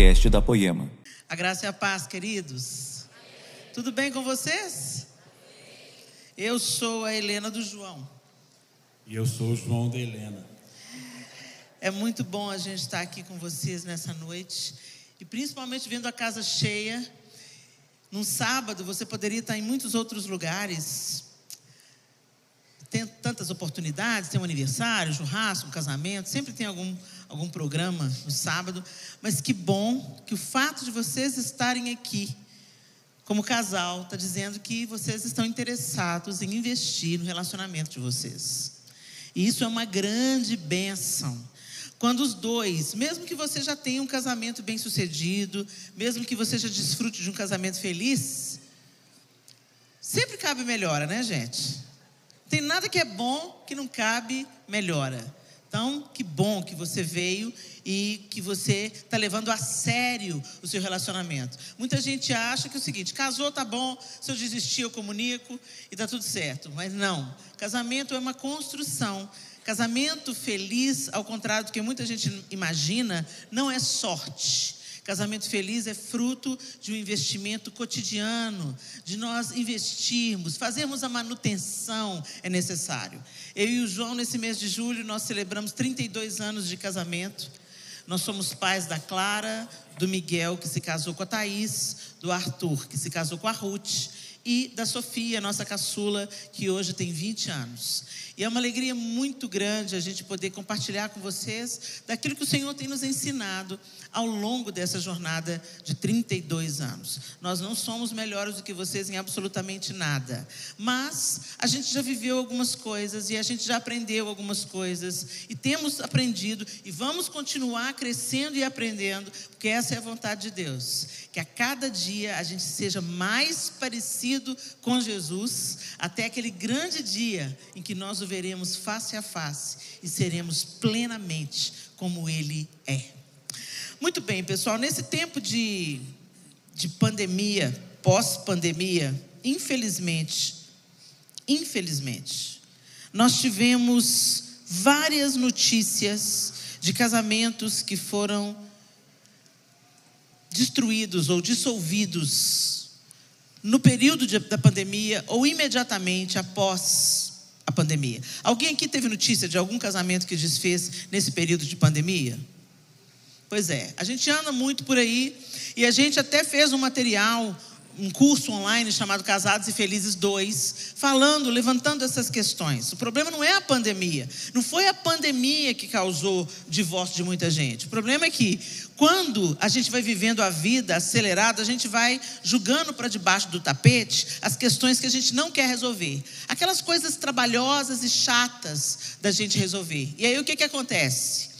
podcast da Poema. A graça e a paz, queridos. Tudo bem com vocês? Eu sou a Helena do João. E eu sou o João da Helena. É muito bom a gente estar aqui com vocês nessa noite e principalmente vendo a casa cheia. Num sábado você poderia estar em muitos outros lugares. Tem tantas oportunidades, tem um aniversário, um churrasco, um casamento, sempre tem algum, algum programa no sábado. Mas que bom que o fato de vocês estarem aqui como casal está dizendo que vocês estão interessados em investir no relacionamento de vocês. E isso é uma grande bênção. Quando os dois, mesmo que você já tenha um casamento bem sucedido, mesmo que você já desfrute de um casamento feliz, sempre cabe melhora, né, gente? Tem nada que é bom que não cabe melhora. Então, que bom que você veio e que você está levando a sério o seu relacionamento. Muita gente acha que é o seguinte: casou, tá bom, se eu desistir, eu comunico e tá tudo certo. Mas não. Casamento é uma construção. Casamento feliz, ao contrário do que muita gente imagina, não é sorte. Casamento feliz é fruto de um investimento cotidiano, de nós investirmos, fazermos a manutenção é necessário. Eu e o João, nesse mês de julho, nós celebramos 32 anos de casamento. Nós somos pais da Clara, do Miguel, que se casou com a Thaís, do Arthur, que se casou com a Ruth, e da Sofia, nossa caçula, que hoje tem 20 anos. E é uma alegria muito grande a gente poder compartilhar com vocês daquilo que o Senhor tem nos ensinado ao longo dessa jornada de 32 anos. Nós não somos melhores do que vocês em absolutamente nada, mas a gente já viveu algumas coisas e a gente já aprendeu algumas coisas e temos aprendido e vamos continuar crescendo e aprendendo, porque essa é a vontade de Deus, que a cada dia a gente seja mais parecido com Jesus, até aquele grande dia em que nós o veremos face a face e seremos plenamente como Ele é. Muito bem, pessoal, nesse tempo de, de pandemia, pós-pandemia, infelizmente, infelizmente, nós tivemos várias notícias de casamentos que foram destruídos ou dissolvidos no período de, da pandemia ou imediatamente após a pandemia. Alguém aqui teve notícia de algum casamento que desfez nesse período de pandemia? Pois é, a gente anda muito por aí e a gente até fez um material, um curso online chamado Casados e Felizes 2, falando, levantando essas questões. O problema não é a pandemia, não foi a pandemia que causou o divórcio de muita gente. O problema é que quando a gente vai vivendo a vida acelerada, a gente vai julgando para debaixo do tapete as questões que a gente não quer resolver. Aquelas coisas trabalhosas e chatas da gente resolver. E aí o que, que acontece?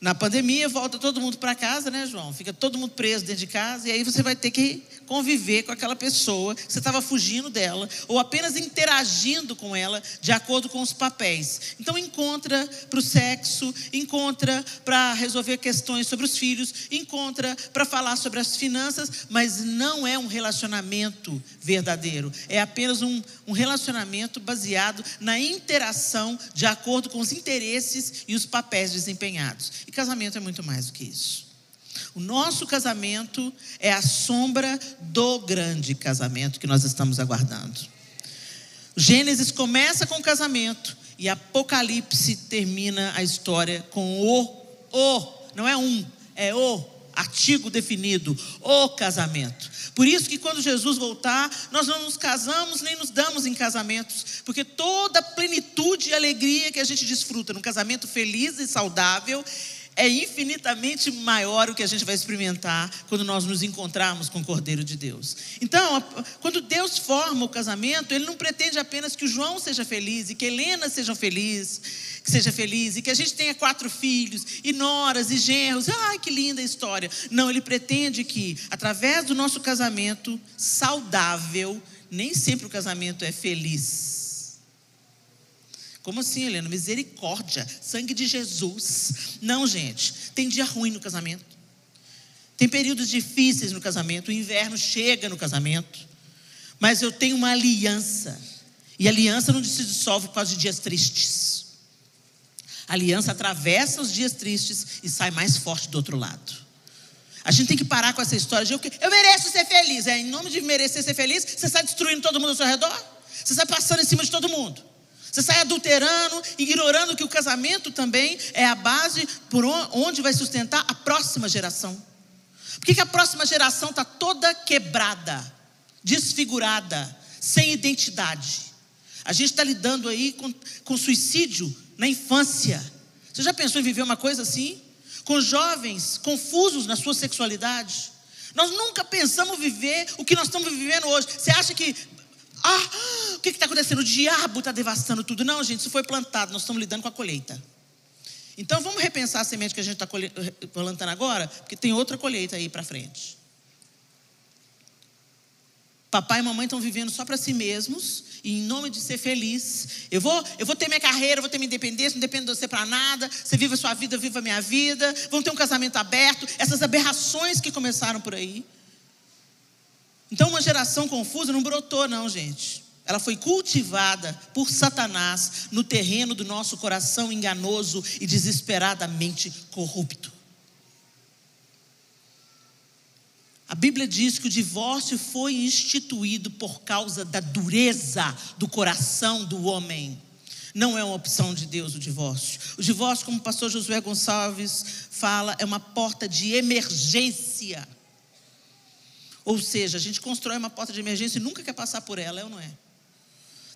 Na pandemia, volta todo mundo para casa, né, João? Fica todo mundo preso dentro de casa, e aí você vai ter que conviver com aquela pessoa você estava fugindo dela, ou apenas interagindo com ela de acordo com os papéis. Então, encontra para o sexo, encontra para resolver questões sobre os filhos, encontra para falar sobre as finanças, mas não é um relacionamento verdadeiro. É apenas um, um relacionamento baseado na interação de acordo com os interesses e os papéis desempenhados. E casamento é muito mais do que isso. O nosso casamento é a sombra do grande casamento que nós estamos aguardando. Gênesis começa com o casamento e Apocalipse termina a história com o, o, não é um, é o artigo definido, o casamento. Por isso que quando Jesus voltar, nós não nos casamos nem nos damos em casamentos, porque toda a plenitude e alegria que a gente desfruta num casamento feliz e saudável é infinitamente maior o que a gente vai experimentar quando nós nos encontrarmos com o Cordeiro de Deus. Então, quando Deus forma o casamento, Ele não pretende apenas que o João seja feliz e que Helena seja feliz, que seja feliz e que a gente tenha quatro filhos e noras e genros. Ai, que linda história. Não, Ele pretende que, através do nosso casamento saudável, nem sempre o casamento é feliz como assim, Helena? Misericórdia, sangue de Jesus. Não, gente, tem dia ruim no casamento. Tem períodos difíceis no casamento, o inverno chega no casamento. Mas eu tenho uma aliança. E aliança não se dissolve por causa de dias tristes. A aliança atravessa os dias tristes e sai mais forte do outro lado. A gente tem que parar com essa história de eu, eu mereço ser feliz. É, em nome de merecer ser feliz, você está destruindo todo mundo ao seu redor? Você está passando em cima de todo mundo. Você sai adulterando, ignorando que o casamento também é a base por onde vai sustentar a próxima geração. Por que, que a próxima geração está toda quebrada, desfigurada, sem identidade? A gente está lidando aí com, com suicídio na infância. Você já pensou em viver uma coisa assim? Com jovens confusos na sua sexualidade. Nós nunca pensamos viver o que nós estamos vivendo hoje. Você acha que. Ah, o que está acontecendo? O diabo está devastando tudo. Não, gente, isso foi plantado. Nós estamos lidando com a colheita. Então vamos repensar a semente que a gente está plantando agora, porque tem outra colheita aí para frente. Papai e mamãe estão vivendo só para si mesmos, e em nome de ser feliz, eu vou, eu vou ter minha carreira, vou ter minha independência, não dependo de você para nada. Você vive a sua vida, eu vivo a minha vida. Vão ter um casamento aberto. Essas aberrações que começaram por aí. Então, uma geração confusa não brotou, não, gente. Ela foi cultivada por Satanás no terreno do nosso coração enganoso e desesperadamente corrupto. A Bíblia diz que o divórcio foi instituído por causa da dureza do coração do homem. Não é uma opção de Deus o divórcio. O divórcio, como o pastor Josué Gonçalves fala, é uma porta de emergência. Ou seja, a gente constrói uma porta de emergência e nunca quer passar por ela, é ou não é?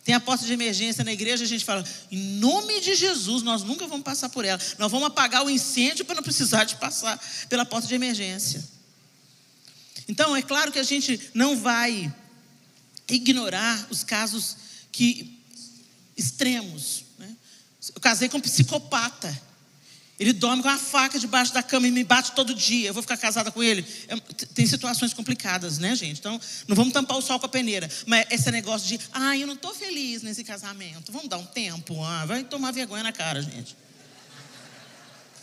Tem a porta de emergência na igreja, a gente fala, em nome de Jesus, nós nunca vamos passar por ela. Nós vamos apagar o incêndio para não precisar de passar pela porta de emergência. Então, é claro que a gente não vai ignorar os casos que extremos. Né? Eu casei com um psicopata. Ele dorme com a faca debaixo da cama e me bate todo dia. Eu vou ficar casada com ele. É, tem situações complicadas, né, gente? Então, não vamos tampar o sol com a peneira. Mas esse negócio de, ah, eu não estou feliz nesse casamento. Vamos dar um tempo. Ah, vai tomar vergonha na cara, gente.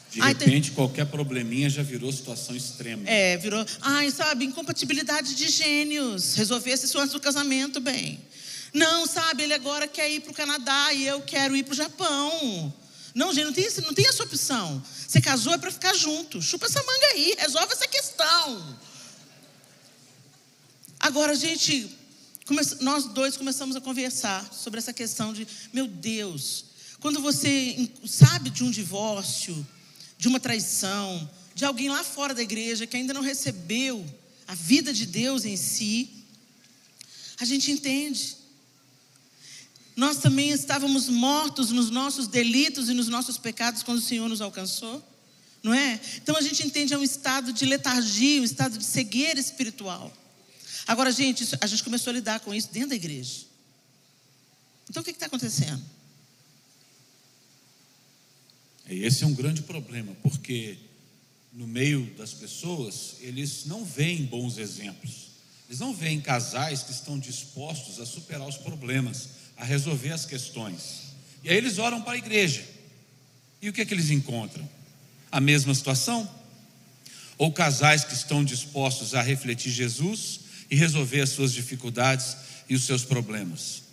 De Ai, repente, tem... qualquer probleminha já virou situação extrema. É, virou. Ai, sabe, incompatibilidade de gênios. Resolver isso antes do casamento, bem. Não, sabe, ele agora quer ir para o Canadá e eu quero ir para o Japão. Não, gente, não tem, não tem essa opção. Você casou é para ficar junto. Chupa essa manga aí, resolve essa questão. Agora, gente, nós dois começamos a conversar sobre essa questão de, meu Deus, quando você sabe de um divórcio, de uma traição, de alguém lá fora da igreja que ainda não recebeu a vida de Deus em si, a gente entende. Nós também estávamos mortos nos nossos delitos e nos nossos pecados quando o Senhor nos alcançou, não é? Então a gente entende é um estado de letargia, um estado de cegueira espiritual. Agora, gente, a gente começou a lidar com isso dentro da igreja. Então o que está acontecendo? Esse é um grande problema, porque no meio das pessoas, eles não veem bons exemplos. Eles não veem casais que estão dispostos a superar os problemas, a resolver as questões. E aí eles oram para a igreja. E o que é que eles encontram? A mesma situação? Ou casais que estão dispostos a refletir Jesus e resolver as suas dificuldades e os seus problemas?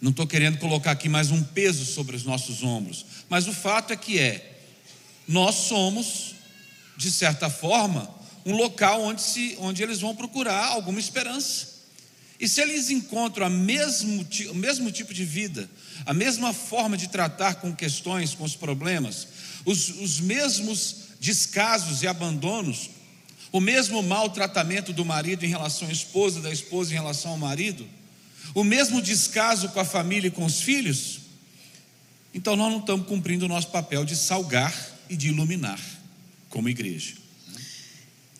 Não estou querendo colocar aqui mais um peso sobre os nossos ombros, mas o fato é que é, nós somos, de certa forma, um local onde, se, onde eles vão procurar alguma esperança. E se eles encontram mesmo, o mesmo tipo de vida, a mesma forma de tratar com questões, com os problemas, os, os mesmos descasos e abandonos, o mesmo maltratamento do marido em relação à esposa, da esposa em relação ao marido, o mesmo descaso com a família e com os filhos, então nós não estamos cumprindo o nosso papel de salgar e de iluminar como igreja.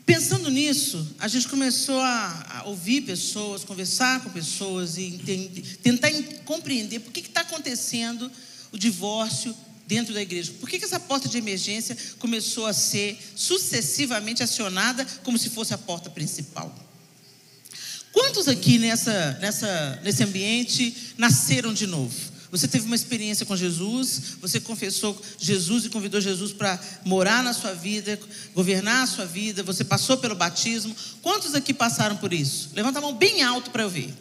Pensando nisso, a gente começou a, ouvir pessoas, conversar com pessoas e entender, tentar compreender por que está acontecendo o divórcio dentro da igreja. Por que, que essa porta de emergência começou a ser sucessivamente acionada como se fosse a porta principal? Quantos aqui nessa, nessa, nesse ambiente nasceram de novo? Você teve uma experiência com Jesus, você confessou Jesus e convidou Jesus para morar na sua vida, governar a sua vida, você passou pelo batismo. Quantos aqui passaram por isso? Levanta a mão bem alto para eu ver.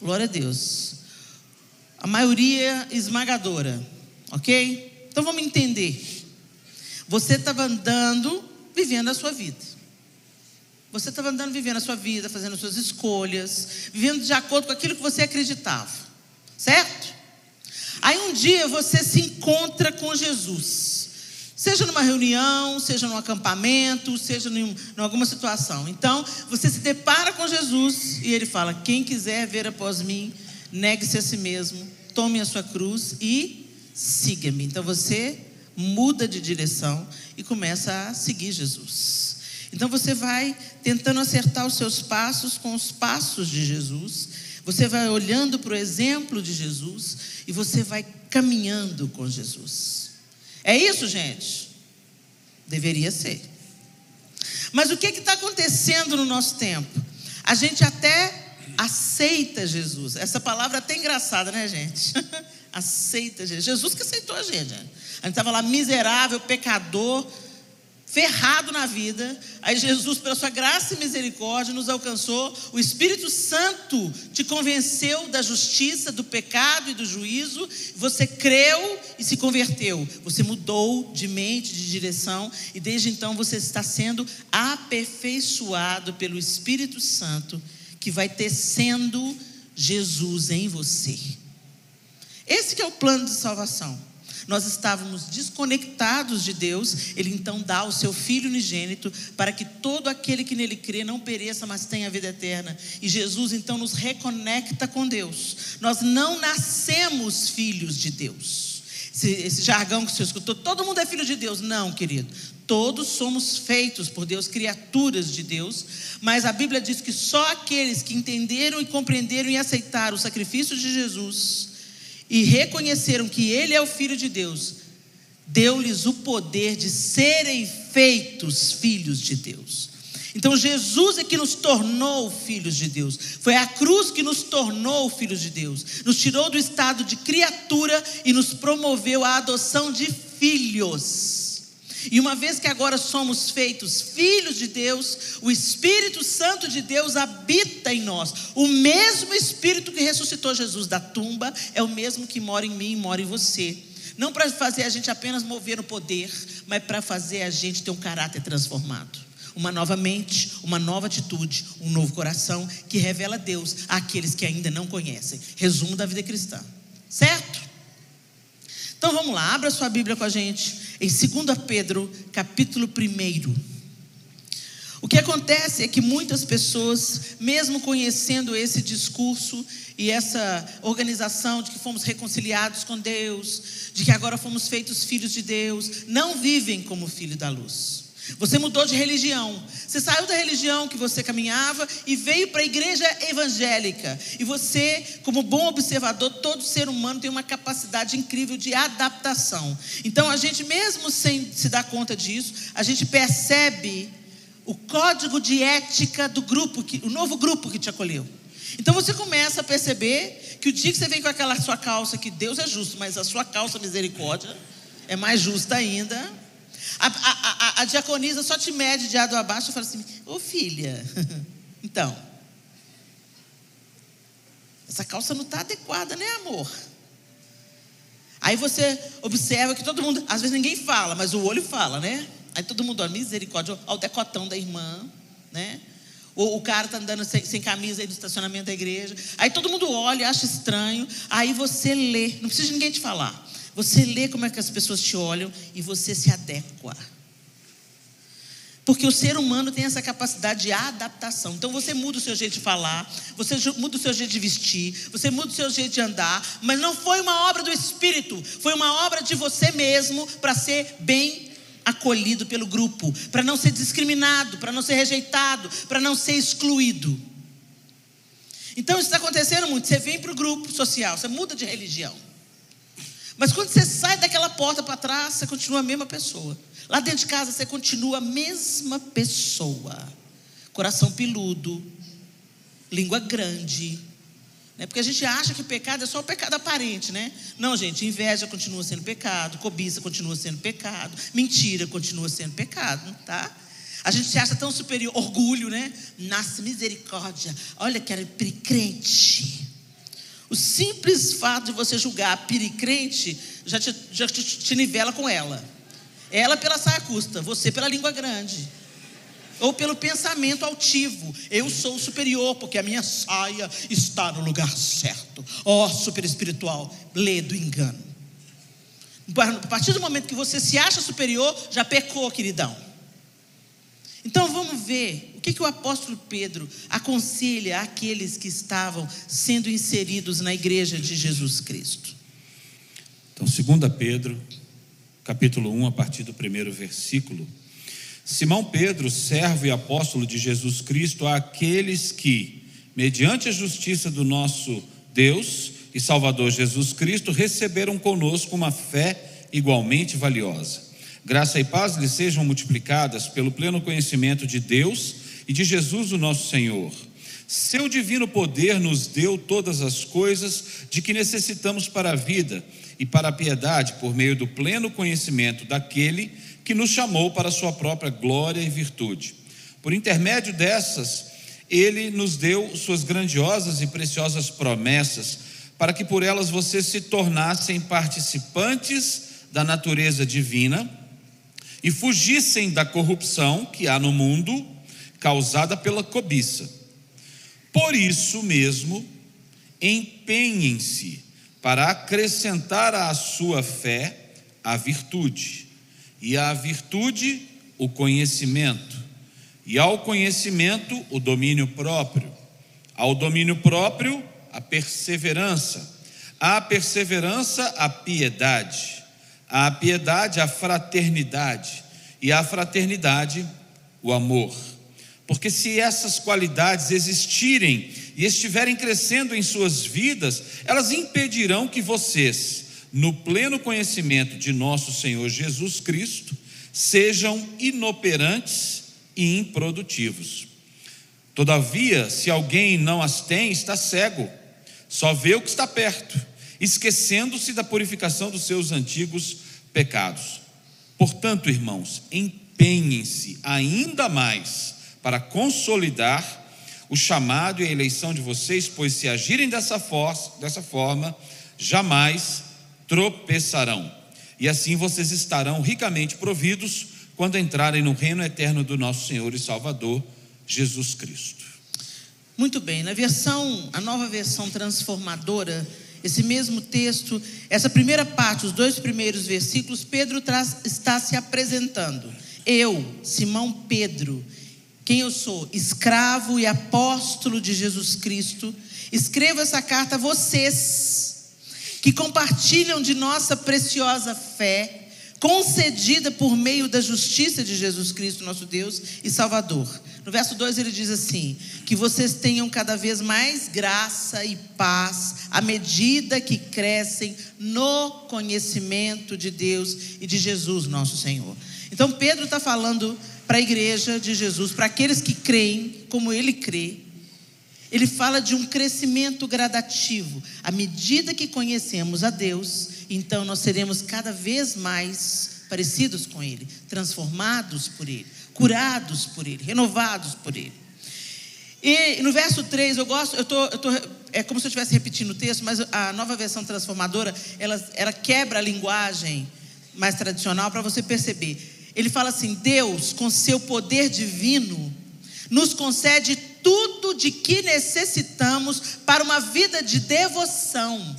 Glória a Deus. A maioria esmagadora, ok? Então vamos entender. Você estava andando vivendo a sua vida. Você estava andando vivendo a sua vida, fazendo as suas escolhas, vivendo de acordo com aquilo que você acreditava. Certo? Aí um dia você se encontra com Jesus. Seja numa reunião, seja num acampamento, seja em alguma situação. Então, você se depara com Jesus e ele fala: Quem quiser ver após mim, negue-se a si mesmo, tome a sua cruz e siga-me. Então você muda de direção e começa a seguir Jesus. Então você vai tentando acertar os seus passos com os passos de Jesus. Você vai olhando para o exemplo de Jesus e você vai caminhando com Jesus. É isso, gente? Deveria ser. Mas o que está acontecendo no nosso tempo? A gente até aceita Jesus. Essa palavra é até engraçada, né, gente? aceita Jesus. Jesus que aceitou a gente. Né? A gente estava lá miserável, pecador, ferrado na vida. Aí Jesus, pela sua graça e misericórdia, nos alcançou. O Espírito Santo te convenceu da justiça, do pecado e do juízo. Você creu e se converteu. Você mudou de mente, de direção. E desde então você está sendo aperfeiçoado pelo Espírito Santo, que vai tecendo Jesus em você. Esse é o plano de salvação nós estávamos desconectados de Deus, Ele então dá o seu Filho unigênito para que todo aquele que nele crê não pereça, mas tenha a vida eterna. E Jesus então nos reconecta com Deus. Nós não nascemos filhos de Deus. Esse, esse jargão que você escutou, todo mundo é filho de Deus. Não, querido. Todos somos feitos por Deus, criaturas de Deus, mas a Bíblia diz que só aqueles que entenderam e compreenderam e aceitaram o sacrifício de Jesus e reconheceram que Ele é o Filho de Deus, deu-lhes o poder de serem feitos filhos de Deus. Então Jesus é que nos tornou filhos de Deus. Foi a cruz que nos tornou filhos de Deus. Nos tirou do estado de criatura e nos promoveu a adoção de filhos. E uma vez que agora somos feitos filhos de Deus, o Espírito Santo de Deus habita em nós. O mesmo Espírito que ressuscitou Jesus da tumba é o mesmo que mora em mim e mora em você. Não para fazer a gente apenas mover no poder, mas para fazer a gente ter um caráter transformado. Uma nova mente, uma nova atitude, um novo coração que revela Deus àqueles que ainda não conhecem. Resumo da vida cristã. Certo? Então vamos lá, abra sua Bíblia com a gente em 2 Pedro, capítulo 1. O que acontece é que muitas pessoas, mesmo conhecendo esse discurso e essa organização de que fomos reconciliados com Deus, de que agora fomos feitos filhos de Deus, não vivem como filho da luz. Você mudou de religião. Você saiu da religião que você caminhava e veio para a igreja evangélica. E você, como bom observador, todo ser humano tem uma capacidade incrível de adaptação. Então, a gente, mesmo sem se dar conta disso, a gente percebe o código de ética do grupo, que, o novo grupo que te acolheu. Então você começa a perceber que o dia que você vem com aquela sua calça, que Deus é justo, mas a sua calça misericórdia é mais justa ainda. A, a, a, a diaconisa só te mede de ado abaixo e fala assim: Ô filha, então, essa calça não está adequada, né, amor? Aí você observa que todo mundo, às vezes ninguém fala, mas o olho fala, né? Aí todo mundo, ó, misericórdia, ó, o decotão da irmã, né? O, o cara está andando sem, sem, camisa aí do estacionamento da igreja. Aí todo mundo olha, acha estranho. Aí você lê, não precisa de ninguém te falar. Você lê como é que as pessoas te olham e você se adequa. Porque o ser humano tem essa capacidade de adaptação. Então você muda o seu jeito de falar, você muda o seu jeito de vestir, você muda o seu jeito de andar, mas não foi uma obra do Espírito, foi uma obra de você mesmo para ser bem acolhido pelo grupo, para não ser discriminado, para não ser rejeitado, para não ser excluído. Então isso está acontecendo muito. Você vem para o grupo social, você muda de religião. Mas quando você sai daquela porta para trás, você continua a mesma pessoa. Lá dentro de casa, você continua a mesma pessoa. Coração peludo, língua grande. Né? Porque a gente acha que pecado é só o pecado aparente, né? Não, gente, inveja continua sendo pecado, cobiça continua sendo pecado, mentira continua sendo pecado, tá? A gente se acha tão superior, orgulho, né? Nasce misericórdia. Olha que era crente. O simples fato de você julgar a piricrente já te, já te, te nivela com ela. Ela pela saia curta, você pela língua grande. Ou pelo pensamento altivo. Eu sou superior, porque a minha saia está no lugar certo. Ó, oh, super espiritual, lê do engano. A partir do momento que você se acha superior, já pecou, queridão. Então vamos ver o que, que o apóstolo Pedro aconselha àqueles que estavam sendo inseridos na igreja de Jesus Cristo. Então, 2 Pedro, capítulo 1, a partir do primeiro versículo. Simão Pedro, servo e apóstolo de Jesus Cristo, àqueles que, mediante a justiça do nosso Deus e Salvador Jesus Cristo, receberam conosco uma fé igualmente valiosa. Graça e paz lhes sejam multiplicadas pelo pleno conhecimento de Deus e de Jesus, o nosso Senhor. Seu divino poder nos deu todas as coisas de que necessitamos para a vida e para a piedade, por meio do pleno conhecimento daquele que nos chamou para a sua própria glória e virtude. Por intermédio dessas, ele nos deu suas grandiosas e preciosas promessas, para que por elas vocês se tornassem participantes da natureza divina e fugissem da corrupção que há no mundo causada pela cobiça. Por isso mesmo, empenhem-se para acrescentar à sua fé a virtude, e à virtude o conhecimento, e ao conhecimento o domínio próprio, ao domínio próprio a perseverança, à perseverança a piedade, à piedade a fraternidade, e à fraternidade o amor. Porque se essas qualidades existirem e estiverem crescendo em suas vidas, elas impedirão que vocês, no pleno conhecimento de nosso Senhor Jesus Cristo, sejam inoperantes e improdutivos. Todavia, se alguém não as tem, está cego, só vê o que está perto, esquecendo-se da purificação dos seus antigos pecados. Portanto, irmãos, empenhem-se ainda mais para consolidar o chamado e a eleição de vocês, pois se agirem dessa, for dessa forma, jamais tropeçarão. E assim vocês estarão ricamente providos quando entrarem no reino eterno do nosso Senhor e Salvador, Jesus Cristo. Muito bem, na versão, a nova versão transformadora, esse mesmo texto, essa primeira parte, os dois primeiros versículos, Pedro traz, está se apresentando. Eu, Simão Pedro, quem eu sou? Escravo e apóstolo de Jesus Cristo. Escrevo essa carta a vocês que compartilham de nossa preciosa fé, concedida por meio da justiça de Jesus Cristo, nosso Deus e Salvador. No verso 2 ele diz assim: Que vocês tenham cada vez mais graça e paz, à medida que crescem no conhecimento de Deus e de Jesus, nosso Senhor. Então Pedro está falando para a igreja de Jesus, para aqueles que creem como ele crê. Ele fala de um crescimento gradativo. À medida que conhecemos a Deus, então nós seremos cada vez mais parecidos com Ele, transformados por Ele, curados por Ele, renovados por Ele. E no verso 3, eu gosto, eu tô, eu tô, é como se eu estivesse repetindo o texto, mas a nova versão transformadora, ela, ela quebra a linguagem mais tradicional para você perceber. Ele fala assim: Deus, com seu poder divino, nos concede tudo de que necessitamos para uma vida de devoção,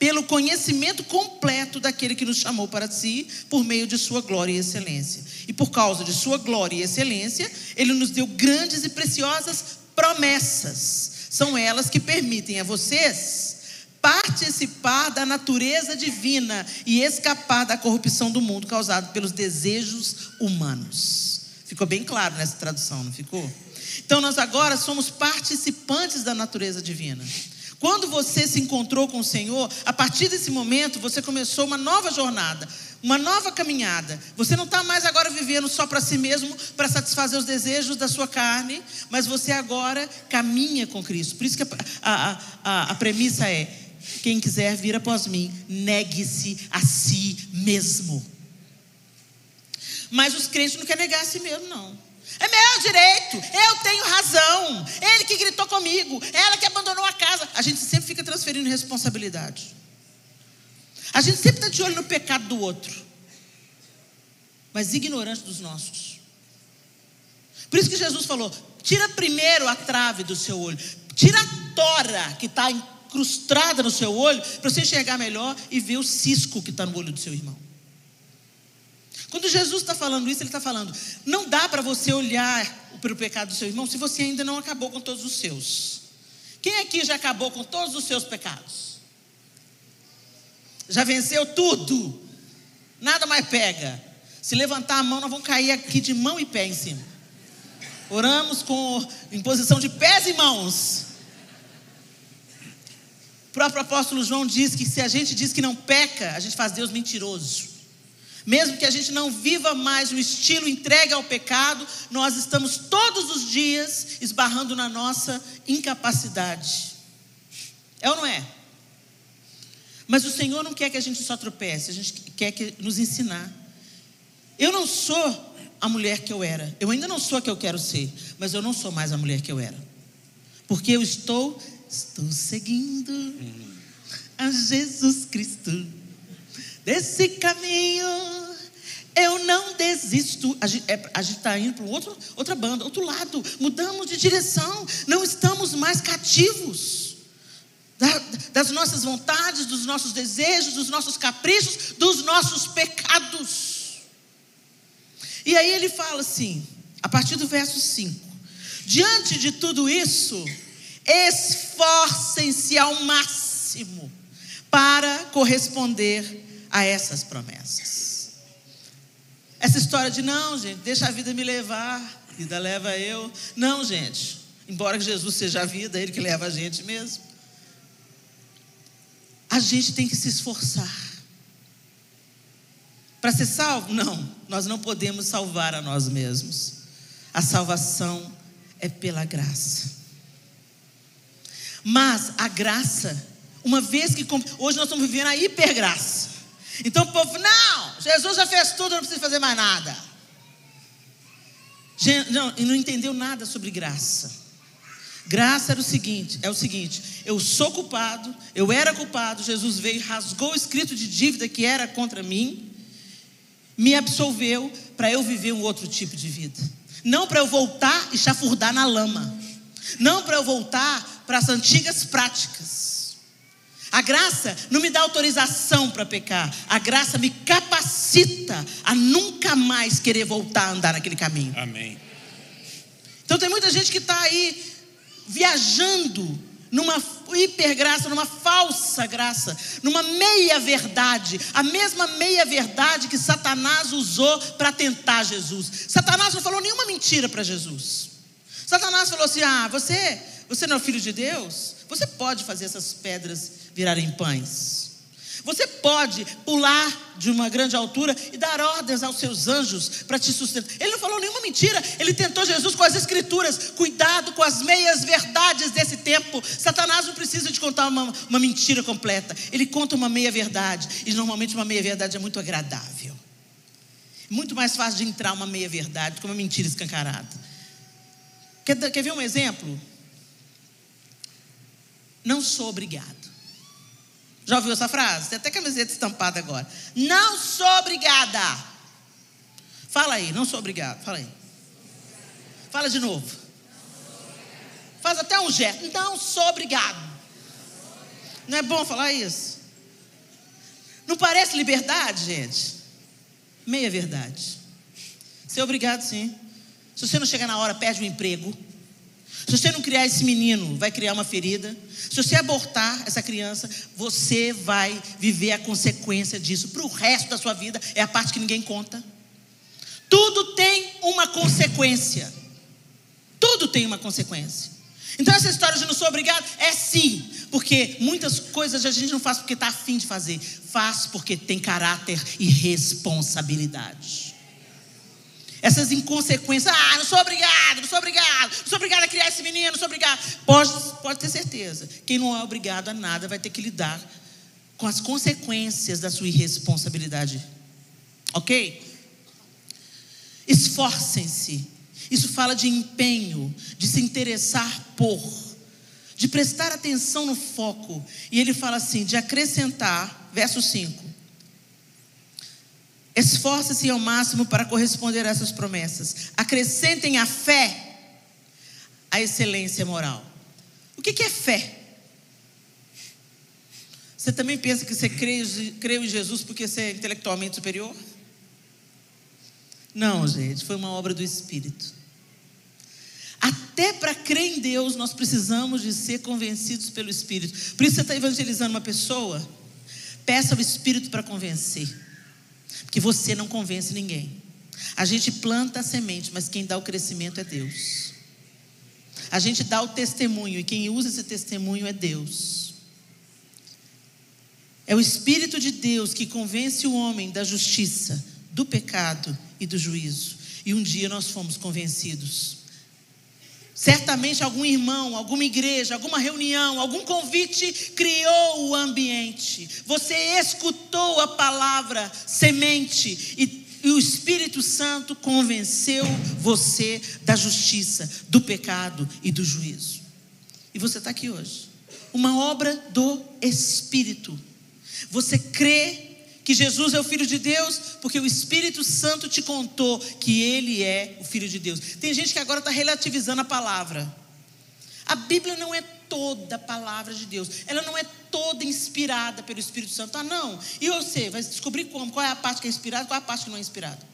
pelo conhecimento completo daquele que nos chamou para si, por meio de sua glória e excelência. E por causa de sua glória e excelência, ele nos deu grandes e preciosas promessas. São elas que permitem a vocês participar da natureza divina e escapar da corrupção do mundo causada pelos desejos humanos. Ficou bem claro nessa tradução, não ficou? Então nós agora somos participantes da natureza divina. Quando você se encontrou com o Senhor, a partir desse momento você começou uma nova jornada, uma nova caminhada. Você não está mais agora vivendo só para si mesmo, para satisfazer os desejos da sua carne, mas você agora caminha com Cristo. Por isso que a, a, a, a premissa é: quem quiser vir após mim, negue-se a si mesmo. Mas os crentes não querem negar a si mesmo, não. É meu direito, eu tenho razão. Ele que gritou comigo, ela que abandonou a casa. A gente sempre fica transferindo responsabilidade. A gente sempre está de olho no pecado do outro. mas ignorante dos nossos. Por isso que Jesus falou: tira primeiro a trave do seu olho, tira a tora que está incrustada no seu olho, para você enxergar melhor e ver o cisco que está no olho do seu irmão. Quando Jesus está falando isso, ele está falando: não dá para você olhar para o pecado do seu irmão se você ainda não acabou com todos os seus. Quem aqui já acabou com todos os seus pecados? Já venceu tudo, nada mais pega. Se levantar a mão, nós vamos cair aqui de mão e pé em cima. Oramos com imposição de pés e mãos. O próprio apóstolo João diz que se a gente diz que não peca, a gente faz Deus mentiroso. Mesmo que a gente não viva mais um estilo entregue ao pecado, nós estamos todos os dias esbarrando na nossa incapacidade. É ou não é? Mas o Senhor não quer que a gente só tropece, a gente quer que, nos ensinar. Eu não sou a mulher que eu era, eu ainda não sou a que eu quero ser, mas eu não sou mais a mulher que eu era, porque eu estou, estou seguindo a Jesus Cristo desse caminho eu não desisto. A gente é, está indo para outro, outra banda, outro lado. Mudamos de direção. Não estamos mais cativos da, das nossas vontades, dos nossos desejos, dos nossos caprichos, dos nossos pecados. E aí ele fala assim, a partir do verso 5: Diante de tudo isso, esforcem-se ao máximo para corresponder a essas promessas. Essa história de não, gente, deixa a vida me levar, vida leva eu. Não, gente, embora Jesus seja a vida, é Ele que leva a gente mesmo. A gente tem que se esforçar. Para ser salvo? Não, nós não podemos salvar a nós mesmos. A salvação é pela graça. Mas a graça, uma vez que. Hoje nós estamos vivendo a hipergraça. Então o povo, não, Jesus já fez tudo, não precisa fazer mais nada. Não, e não entendeu nada sobre graça. Graça era o seguinte, é o seguinte, eu sou culpado, eu era culpado, Jesus veio rasgou o escrito de dívida que era contra mim, me absolveu para eu viver um outro tipo de vida. Não para eu voltar e chafurdar na lama. Não para eu voltar para as antigas práticas. A graça não me dá autorização para pecar. A graça me capacita a nunca mais querer voltar a andar naquele caminho. Amém. Então tem muita gente que está aí viajando numa hipergraça, numa falsa graça, numa meia verdade, a mesma meia verdade que Satanás usou para tentar Jesus. Satanás não falou nenhuma mentira para Jesus. Satanás falou assim: "Ah, você, você não é filho de Deus? Você pode fazer essas pedras virarem pães. Você pode pular de uma grande altura e dar ordens aos seus anjos para te sustentar. Ele não falou nenhuma mentira, ele tentou Jesus com as escrituras. Cuidado com as meias verdades desse tempo. Satanás não precisa de contar uma, uma mentira completa, ele conta uma meia verdade, e normalmente uma meia verdade é muito agradável. Muito mais fácil de entrar uma meia verdade do que uma mentira escancarada. Quer, quer ver um exemplo? Não sou obrigado. Já ouviu essa frase? Tem até camiseta estampada agora. Não sou obrigada. Fala aí, não sou obrigado. Fala aí. Fala de novo. Faz até um gesto. Não sou obrigado. Não é bom falar isso? Não parece liberdade, gente? Meia verdade. Ser obrigado, sim. Se você não chegar na hora, perde o emprego. Se você não criar esse menino, vai criar uma ferida. Se você abortar essa criança, você vai viver a consequência disso para o resto da sua vida. É a parte que ninguém conta. Tudo tem uma consequência. Tudo tem uma consequência. Então essa história de não sou obrigado é sim, porque muitas coisas a gente não faz porque está afim de fazer, faz porque tem caráter e responsabilidade. Essas inconsequências, ah, não sou obrigado, não sou obrigado, não sou obrigado a criar esse menino, não sou obrigado. Pode, pode ter certeza, quem não é obrigado a nada vai ter que lidar com as consequências da sua irresponsabilidade. Ok? Esforcem-se. Isso fala de empenho, de se interessar por, de prestar atenção no foco. E ele fala assim: de acrescentar, verso 5 Esforce-se ao máximo para corresponder a essas promessas. Acrescentem à fé a excelência moral. O que é fé? Você também pensa que você creu em Jesus porque você é intelectualmente superior? Não, gente, foi uma obra do Espírito. Até para crer em Deus, nós precisamos de ser convencidos pelo Espírito. Por isso você está evangelizando uma pessoa, peça ao Espírito para convencer. Porque você não convence ninguém. A gente planta a semente, mas quem dá o crescimento é Deus. A gente dá o testemunho, e quem usa esse testemunho é Deus. É o Espírito de Deus que convence o homem da justiça, do pecado e do juízo. E um dia nós fomos convencidos. Certamente algum irmão, alguma igreja, alguma reunião, algum convite criou o ambiente. Você escutou a palavra semente e, e o Espírito Santo convenceu você da justiça, do pecado e do juízo. E você está aqui hoje. Uma obra do Espírito. Você crê que Jesus é o Filho de Deus, porque o Espírito Santo te contou que Ele é o Filho de Deus. Tem gente que agora está relativizando a palavra. A Bíblia não é toda a palavra de Deus, ela não é toda inspirada pelo Espírito Santo. Ah, não. E você vai descobrir como, qual é a parte que é inspirada, qual é a parte que não é inspirada.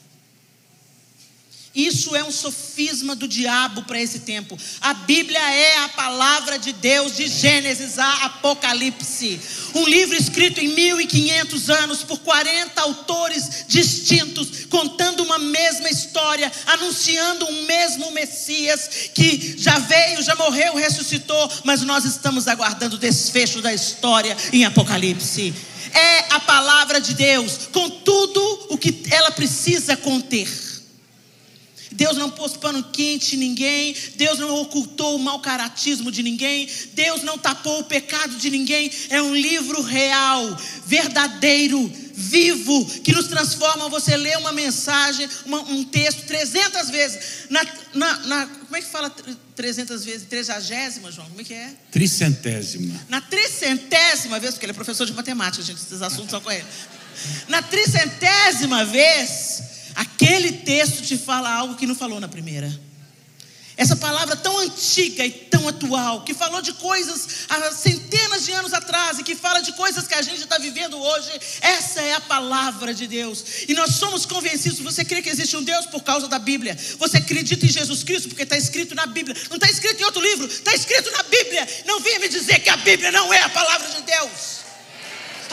Isso é um sofisma do diabo para esse tempo. A Bíblia é a palavra de Deus de Gênesis a Apocalipse. Um livro escrito em 1500 anos por 40 autores distintos, contando uma mesma história, anunciando um mesmo Messias que já veio, já morreu, ressuscitou, mas nós estamos aguardando o desfecho da história em Apocalipse. É a palavra de Deus, com tudo o que ela precisa conter. Deus não pôs pano quente em ninguém, Deus não ocultou o mau caratismo de ninguém, Deus não tapou o pecado de ninguém. É um livro real, verdadeiro, vivo, que nos transforma. Você lê uma mensagem, uma, um texto 300 vezes. Na, na, na, como é que fala 300 vezes? Trisagésima, João? Como é que é? Tricentésima. Na tricentésima vez, porque ele é professor de matemática, gente, esses assuntos são com ele. Na tricentésima vez aquele texto te fala algo que não falou na primeira. Essa palavra tão antiga e tão atual, que falou de coisas há centenas de anos atrás e que fala de coisas que a gente está vivendo hoje, essa é a palavra de Deus. E nós somos convencidos. Você crê que existe um Deus por causa da Bíblia? Você acredita em Jesus Cristo porque está escrito na Bíblia? Não está escrito em outro livro, está escrito na Bíblia. Não venha me dizer que a Bíblia não é a palavra de Deus.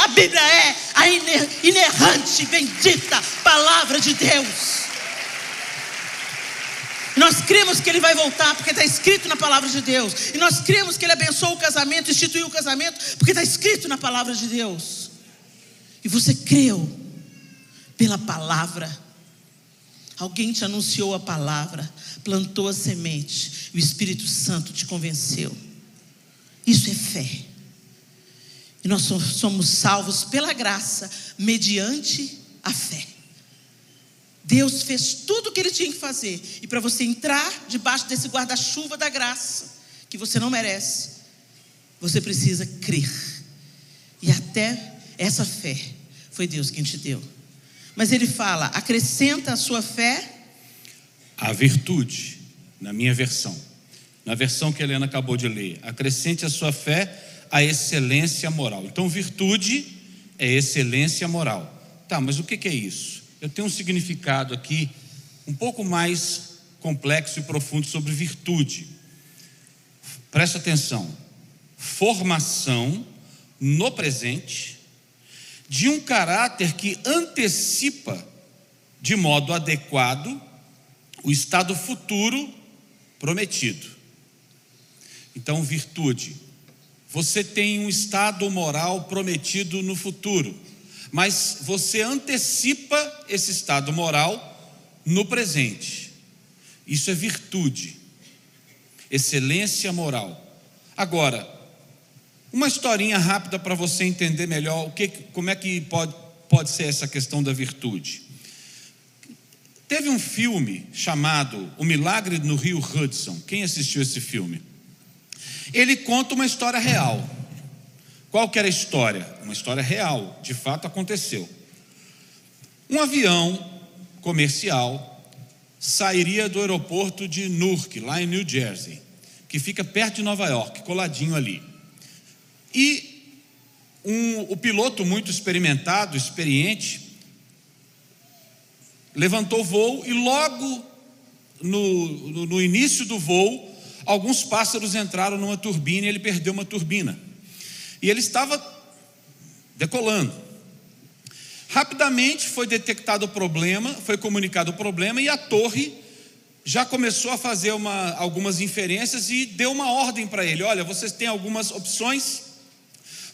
A Bíblia é a inerrante, bendita palavra de Deus. Nós cremos que Ele vai voltar, porque está escrito na palavra de Deus. E nós cremos que Ele abençoou o casamento, instituiu o casamento, porque está escrito na palavra de Deus. E você creu pela palavra. Alguém te anunciou a palavra, plantou a semente, e o Espírito Santo te convenceu. Isso é fé. E nós somos salvos pela graça, mediante a fé. Deus fez tudo o que ele tinha que fazer. E para você entrar debaixo desse guarda-chuva da graça, que você não merece, você precisa crer. E até essa fé foi Deus quem te deu. Mas ele fala: acrescenta a sua fé a virtude, na minha versão. Na versão que a Helena acabou de ler, acrescente a sua fé a excelência moral. Então, virtude é excelência moral. Tá, mas o que é isso? Eu tenho um significado aqui um pouco mais complexo e profundo sobre virtude. Preste atenção. Formação no presente de um caráter que antecipa de modo adequado o estado futuro prometido. Então, virtude você tem um estado moral prometido no futuro, mas você antecipa esse estado moral no presente. Isso é virtude, excelência moral. Agora, uma historinha rápida para você entender melhor o que, como é que pode, pode ser essa questão da virtude. Teve um filme chamado O Milagre no Rio Hudson. Quem assistiu esse filme? Ele conta uma história real. Qual que era a história? Uma história real, de fato aconteceu. Um avião comercial sairia do aeroporto de Newark, lá em New Jersey, que fica perto de Nova York, coladinho ali. E um, o piloto muito experimentado, experiente, levantou o voo e logo no, no, no início do voo, alguns pássaros entraram numa turbina e ele perdeu uma turbina. E ele estava decolando. Rapidamente foi detectado o problema, foi comunicado o problema e a torre já começou a fazer uma, algumas inferências e deu uma ordem para ele: olha, vocês têm algumas opções,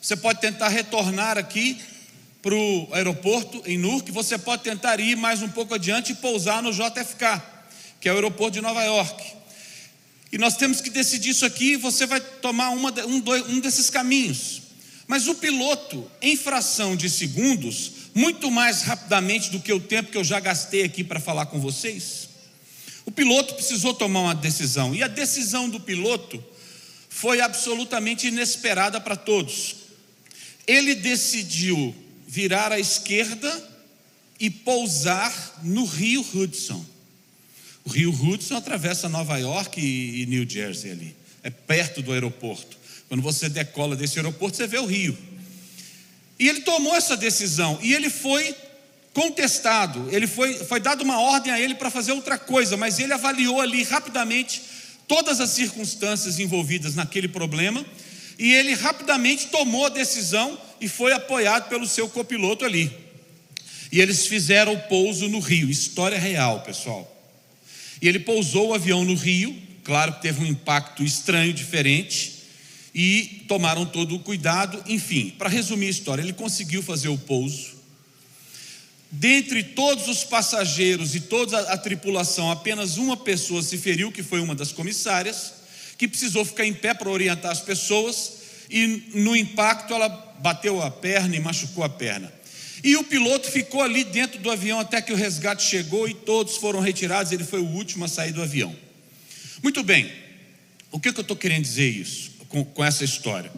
você pode tentar retornar aqui para o aeroporto em Newark, você pode tentar ir mais um pouco adiante e pousar no JFK, que é o aeroporto de Nova York. E nós temos que decidir isso aqui, você vai tomar uma, um, dois, um desses caminhos. Mas o piloto, em fração de segundos, muito mais rapidamente do que o tempo que eu já gastei aqui para falar com vocês, o piloto precisou tomar uma decisão. E a decisão do piloto foi absolutamente inesperada para todos. Ele decidiu virar à esquerda e pousar no rio Hudson. O rio Hudson atravessa Nova York e New Jersey ali. É perto do aeroporto. Quando você decola desse aeroporto, você vê o rio. E ele tomou essa decisão e ele foi contestado. Ele foi, foi dado uma ordem a ele para fazer outra coisa, mas ele avaliou ali rapidamente todas as circunstâncias envolvidas naquele problema e ele rapidamente tomou a decisão e foi apoiado pelo seu copiloto ali. E eles fizeram o pouso no rio, história real, pessoal. E ele pousou o avião no rio, claro que teve um impacto estranho, diferente, e tomaram todo o cuidado. Enfim, para resumir a história, ele conseguiu fazer o pouso. Dentre todos os passageiros e toda a, tripulação, apenas uma pessoa se feriu, que foi uma das comissárias, que precisou ficar em pé para orientar as pessoas, e no impacto ela bateu a perna e machucou a perna. E o piloto ficou ali dentro do avião até que o resgate chegou e todos foram retirados. Ele foi o último a sair do avião. Muito bem, o que, que eu estou querendo dizer isso com, com essa história?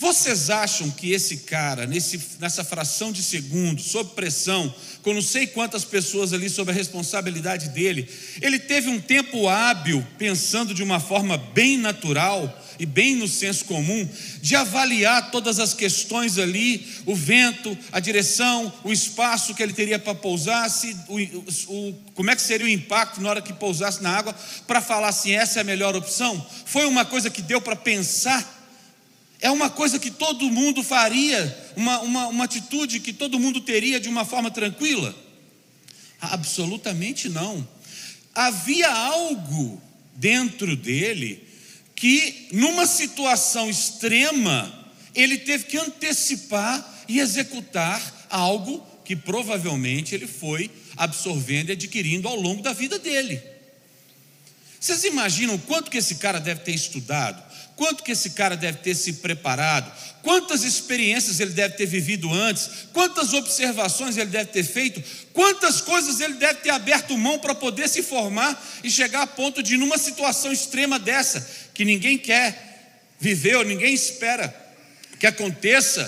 Vocês acham que esse cara, nesse, nessa fração de segundo, sob pressão, com não sei quantas pessoas ali sob a responsabilidade dele, ele teve um tempo hábil, pensando de uma forma bem natural e bem no senso comum, de avaliar todas as questões ali, o vento, a direção, o espaço que ele teria para pousar, se, o, o, como é que seria o impacto na hora que pousasse na água, para falar assim, essa é a melhor opção? Foi uma coisa que deu para pensar é uma coisa que todo mundo faria, uma, uma, uma atitude que todo mundo teria de uma forma tranquila? Absolutamente não. Havia algo dentro dele que, numa situação extrema, ele teve que antecipar e executar algo que provavelmente ele foi absorvendo e adquirindo ao longo da vida dele. Vocês imaginam quanto que esse cara deve ter estudado? Quanto que esse cara deve ter se preparado? Quantas experiências ele deve ter vivido antes? Quantas observações ele deve ter feito? Quantas coisas ele deve ter aberto mão para poder se formar e chegar a ponto de, numa situação extrema dessa, que ninguém quer viver ou ninguém espera que aconteça,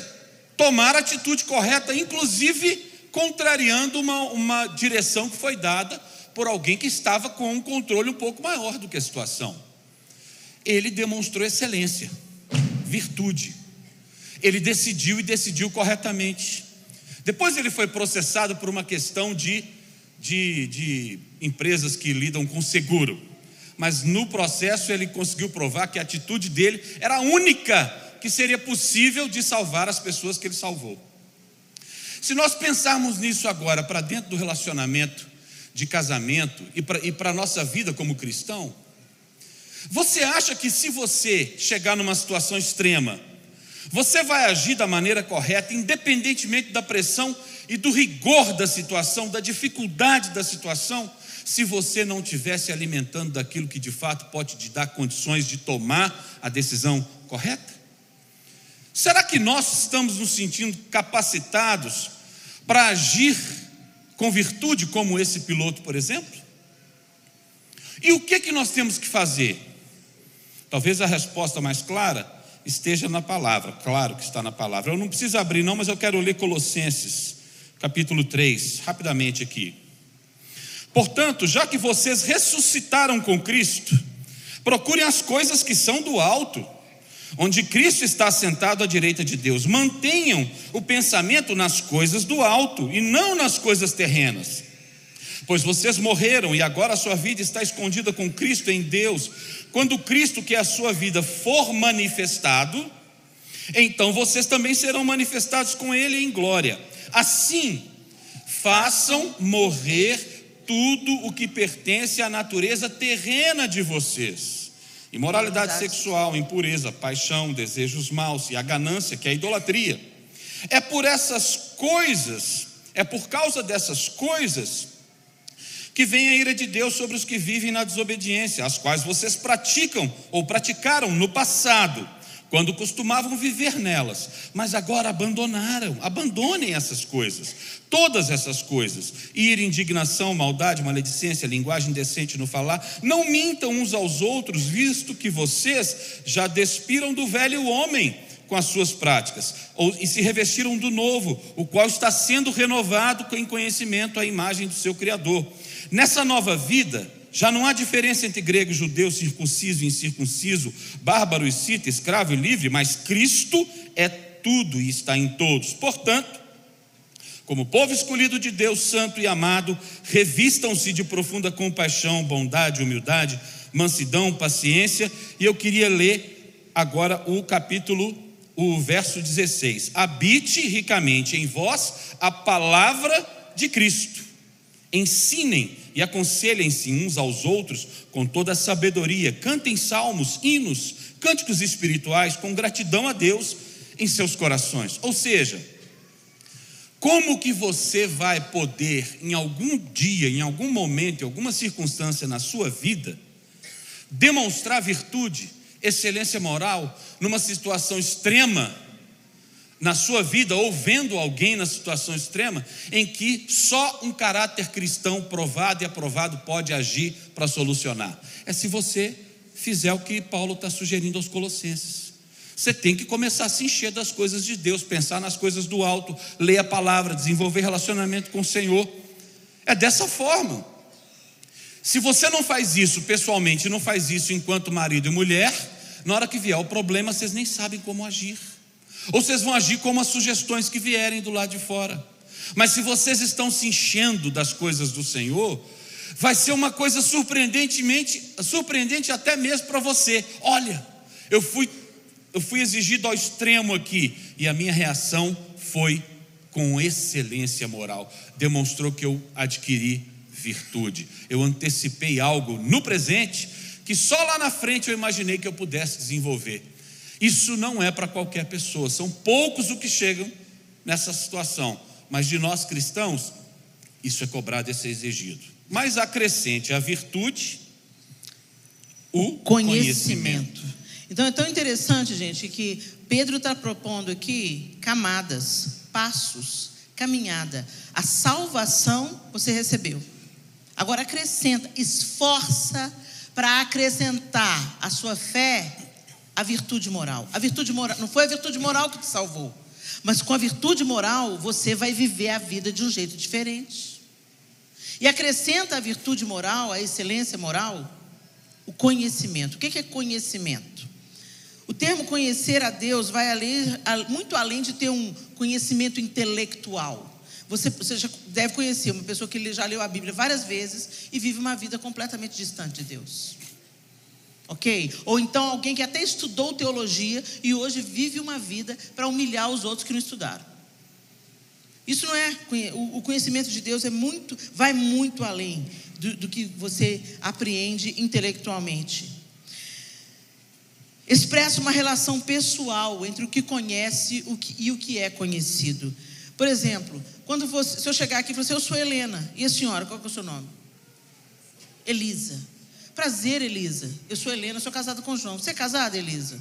tomar a atitude correta, inclusive contrariando uma, uma direção que foi dada por alguém que estava com um controle um pouco maior do que a situação ele demonstrou excelência, virtude. Ele decidiu e decidiu corretamente. Depois ele foi processado por uma questão de, de, de empresas que lidam com seguro. Mas no processo ele conseguiu provar que a atitude dele era a única que seria possível de salvar as pessoas que ele salvou. Se nós pensarmos nisso agora para dentro do relacionamento de casamento e para a nossa vida como cristão, você acha que se você chegar numa situação extrema, você vai agir da maneira correta, independentemente da pressão e do rigor da situação, da dificuldade da situação, se você não estiver se alimentando daquilo que de fato pode te dar condições de tomar a decisão correta? Será que nós estamos nos sentindo capacitados para agir com virtude, como esse piloto, por exemplo? E o que, que nós temos que fazer? Talvez a resposta mais clara esteja na palavra, claro que está na palavra. Eu não preciso abrir, não, mas eu quero ler Colossenses, capítulo 3, rapidamente aqui. Portanto, já que vocês ressuscitaram com Cristo, procurem as coisas que são do alto, onde Cristo está sentado à direita de Deus. Mantenham o pensamento nas coisas do alto e não nas coisas terrenas. Pois vocês morreram e agora a sua vida está escondida com Cristo em Deus. Quando Cristo, que é a sua vida, for manifestado, então vocês também serão manifestados com Ele em glória. Assim, façam morrer tudo o que pertence à natureza terrena de vocês: imoralidade sexual, impureza, paixão, desejos maus e a ganância, que é a idolatria. É por essas coisas, é por causa dessas coisas, que vem a ira de Deus sobre os que vivem na desobediência, as quais vocês praticam ou praticaram no passado quando costumavam viver nelas, mas agora abandonaram. Abandonem essas coisas, todas essas coisas: ira, indignação, maldade, maledicência, linguagem decente no falar. Não mintam uns aos outros, visto que vocês já despiram do velho homem com as suas práticas, ou, e se revestiram do novo, o qual está sendo renovado em conhecimento à imagem do seu Criador. Nessa nova vida, já não há diferença entre grego e judeu, circunciso e incircunciso, bárbaro e cita, escravo e livre, mas Cristo é tudo e está em todos. Portanto, como povo escolhido de Deus, santo e amado, revistam-se de profunda compaixão, bondade, humildade, mansidão, paciência. E eu queria ler agora o capítulo, o verso 16: Habite ricamente em vós a palavra de Cristo. Ensinem e aconselhem-se uns aos outros com toda a sabedoria. Cantem salmos, hinos, cânticos espirituais com gratidão a Deus em seus corações. Ou seja, como que você vai poder, em algum dia, em algum momento, em alguma circunstância na sua vida, demonstrar virtude, excelência moral, numa situação extrema na sua vida ou vendo alguém na situação extrema em que só um caráter cristão provado e aprovado pode agir para solucionar. É se você fizer o que Paulo está sugerindo aos Colossenses. Você tem que começar a se encher das coisas de Deus, pensar nas coisas do alto, ler a palavra, desenvolver relacionamento com o Senhor. É dessa forma. Se você não faz isso pessoalmente, não faz isso enquanto marido e mulher, na hora que vier o problema, vocês nem sabem como agir. Ou vocês vão agir como as sugestões que vierem do lado de fora. Mas se vocês estão se enchendo das coisas do Senhor, vai ser uma coisa surpreendentemente, surpreendente até mesmo para você. Olha, eu fui, eu fui exigido ao extremo aqui e a minha reação foi com excelência moral. Demonstrou que eu adquiri virtude. Eu antecipei algo no presente que só lá na frente eu imaginei que eu pudesse desenvolver. Isso não é para qualquer pessoa, são poucos os que chegam nessa situação, mas de nós cristãos, isso é cobrado, isso é exigido. Mas acrescente a virtude, o conhecimento. conhecimento. Então é tão interessante, gente, que Pedro está propondo aqui camadas, passos, caminhada. A salvação você recebeu. Agora acrescenta, esforça para acrescentar a sua fé a virtude moral. A virtude moral não foi a virtude moral que te salvou, mas com a virtude moral você vai viver a vida de um jeito diferente. E acrescenta a virtude moral, a excelência moral, o conhecimento. O que é conhecimento? O termo conhecer a Deus vai além, muito além de ter um conhecimento intelectual. Você, você já deve conhecer uma pessoa que já leu a Bíblia várias vezes e vive uma vida completamente distante de Deus ok? Ou então alguém que até estudou teologia e hoje vive uma vida para humilhar os outros que não estudaram. Isso não é o conhecimento de Deus é muito, vai muito além do, do que você apreende intelectualmente. Expressa uma relação pessoal entre o que conhece e o que é conhecido. Por exemplo, quando você, se eu chegar aqui e falar assim, eu sou Helena, e a senhora, qual é o seu nome? Elisa. Prazer, Elisa. Eu sou Helena, sou casada com João. Você é casada, Elisa?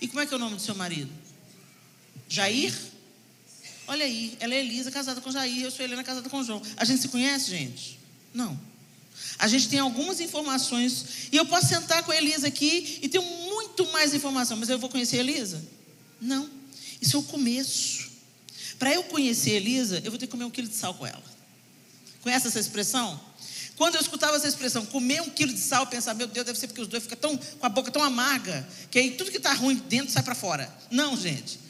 E como é que é o nome do seu marido? Jair? Olha aí, ela é Elisa, casada com Jair, eu sou Helena, casada com João. A gente se conhece, gente? Não. A gente tem algumas informações e eu posso sentar com a Elisa aqui e ter muito mais informação, mas eu vou conhecer a Elisa? Não. Isso é o começo. Para eu conhecer Elisa, eu vou ter que comer um quilo de sal com ela. Conhece essa expressão? Quando eu escutava essa expressão, comer um quilo de sal, eu pensava, meu Deus, deve ser porque os dois ficam tão, com a boca tão amarga, que aí tudo que está ruim dentro sai para fora. Não, gente.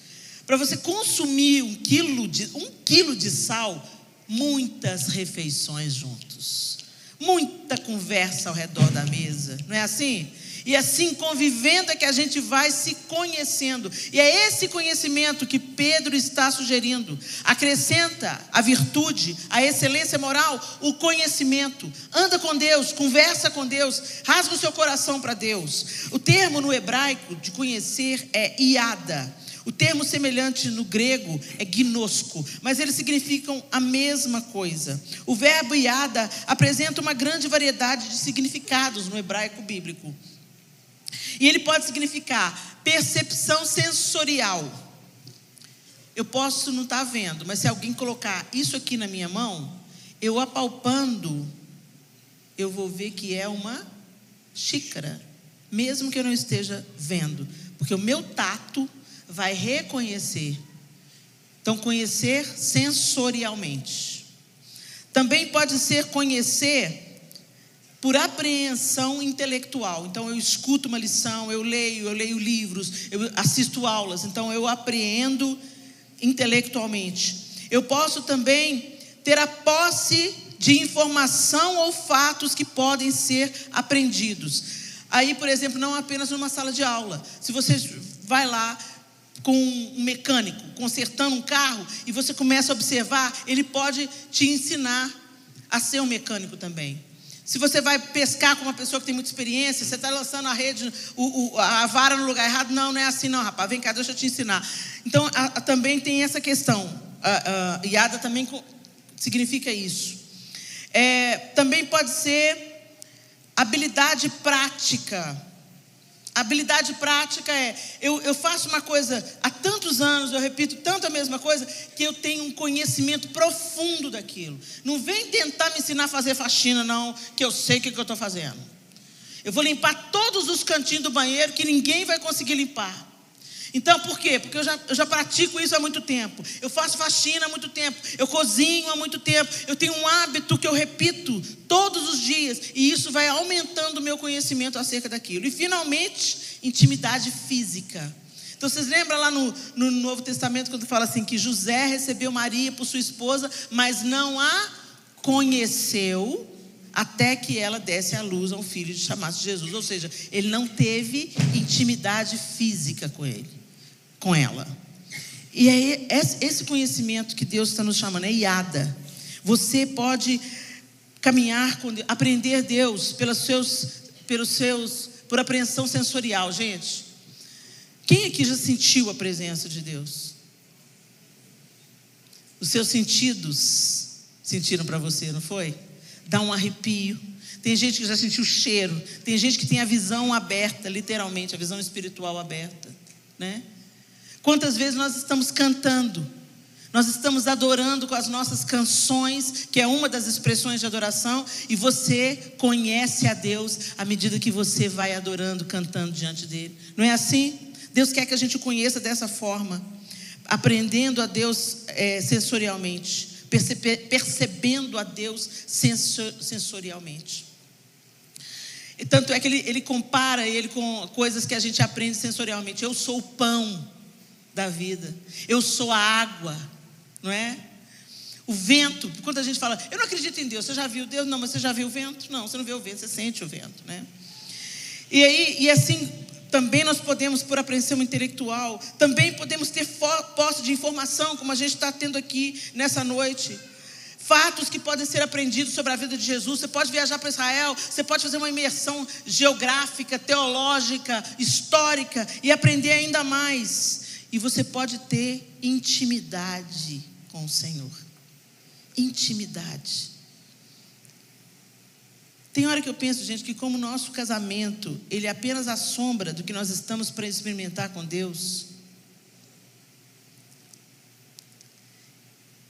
Para você consumir um quilo, de, um quilo de sal, muitas refeições juntos. Muita conversa ao redor da mesa. Não é assim? E assim, convivendo, é que a gente vai se conhecendo. E é esse conhecimento que Pedro está sugerindo. Acrescenta a virtude, a excelência moral, o conhecimento. Anda com Deus, conversa com Deus, rasga o seu coração para Deus. O termo no hebraico de conhecer é iada. O termo semelhante no grego é gnosco, mas eles significam a mesma coisa. O verbo iada apresenta uma grande variedade de significados no hebraico bíblico. E ele pode significar percepção sensorial. Eu posso não estar tá vendo, mas se alguém colocar isso aqui na minha mão, eu apalpando, eu vou ver que é uma xícara, mesmo que eu não esteja vendo, porque o meu tato vai reconhecer. Então, conhecer sensorialmente. Também pode ser conhecer por apreensão intelectual. Então eu escuto uma lição, eu leio, eu leio livros, eu assisto aulas, então eu apreendo intelectualmente. Eu posso também ter a posse de informação ou fatos que podem ser aprendidos. Aí, por exemplo, não apenas numa sala de aula. Se você vai lá com um mecânico consertando um carro e você começa a observar, ele pode te ensinar a ser um mecânico também. Se você vai pescar com uma pessoa que tem muita experiência, você está lançando a rede, o, o, a vara no lugar errado. Não, não é assim, não, rapaz. Vem cá, deixa eu te ensinar. Então, a, a, também tem essa questão. A, a Iada também significa isso. É, também pode ser habilidade prática. Habilidade prática é: eu, eu faço uma coisa há tantos anos, eu repito tanto a mesma coisa, que eu tenho um conhecimento profundo daquilo. Não vem tentar me ensinar a fazer faxina, não, que eu sei o que, que eu estou fazendo. Eu vou limpar todos os cantinhos do banheiro que ninguém vai conseguir limpar. Então, por quê? Porque eu já, eu já pratico isso há muito tempo. Eu faço faxina há muito tempo. Eu cozinho há muito tempo. Eu tenho um hábito que eu repito todos os dias. E isso vai aumentando o meu conhecimento acerca daquilo. E, finalmente, intimidade física. Então, vocês lembram lá no, no Novo Testamento, quando fala assim: que José recebeu Maria por sua esposa, mas não a conheceu até que ela desse à luz a um filho de chamado Jesus. Ou seja, ele não teve intimidade física com ele com ela. E aí, esse conhecimento que Deus está nos chamando é iada. Você pode caminhar com Deus, aprender Deus pelos seus, pelos seus, por apreensão sensorial, gente. Quem aqui já sentiu a presença de Deus? Os seus sentidos sentiram para você, não foi? Dá um arrepio. Tem gente que já sentiu o cheiro. Tem gente que tem a visão aberta, literalmente, a visão espiritual aberta, né? Quantas vezes nós estamos cantando, nós estamos adorando com as nossas canções, que é uma das expressões de adoração, e você conhece a Deus à medida que você vai adorando, cantando diante dele. Não é assim? Deus quer que a gente conheça dessa forma, aprendendo a Deus é, sensorialmente, percebe, percebendo a Deus sensor, sensorialmente. E tanto é que ele, ele compara ele com coisas que a gente aprende sensorialmente. Eu sou o pão da vida. Eu sou a água, não é? O vento, quando a gente fala, eu não acredito em Deus, você já viu Deus? Não, mas você já viu o vento? Não, você não vê o vento, você sente o vento, né? E aí, e assim, também nós podemos, por apreensão intelectual, também podemos ter posse de informação, como a gente está tendo aqui nessa noite. Fatos que podem ser aprendidos sobre a vida de Jesus. Você pode viajar para Israel, você pode fazer uma imersão geográfica, teológica, histórica e aprender ainda mais. E você pode ter intimidade com o Senhor. Intimidade. Tem hora que eu penso, gente, que como o nosso casamento, ele é apenas a sombra do que nós estamos para experimentar com Deus.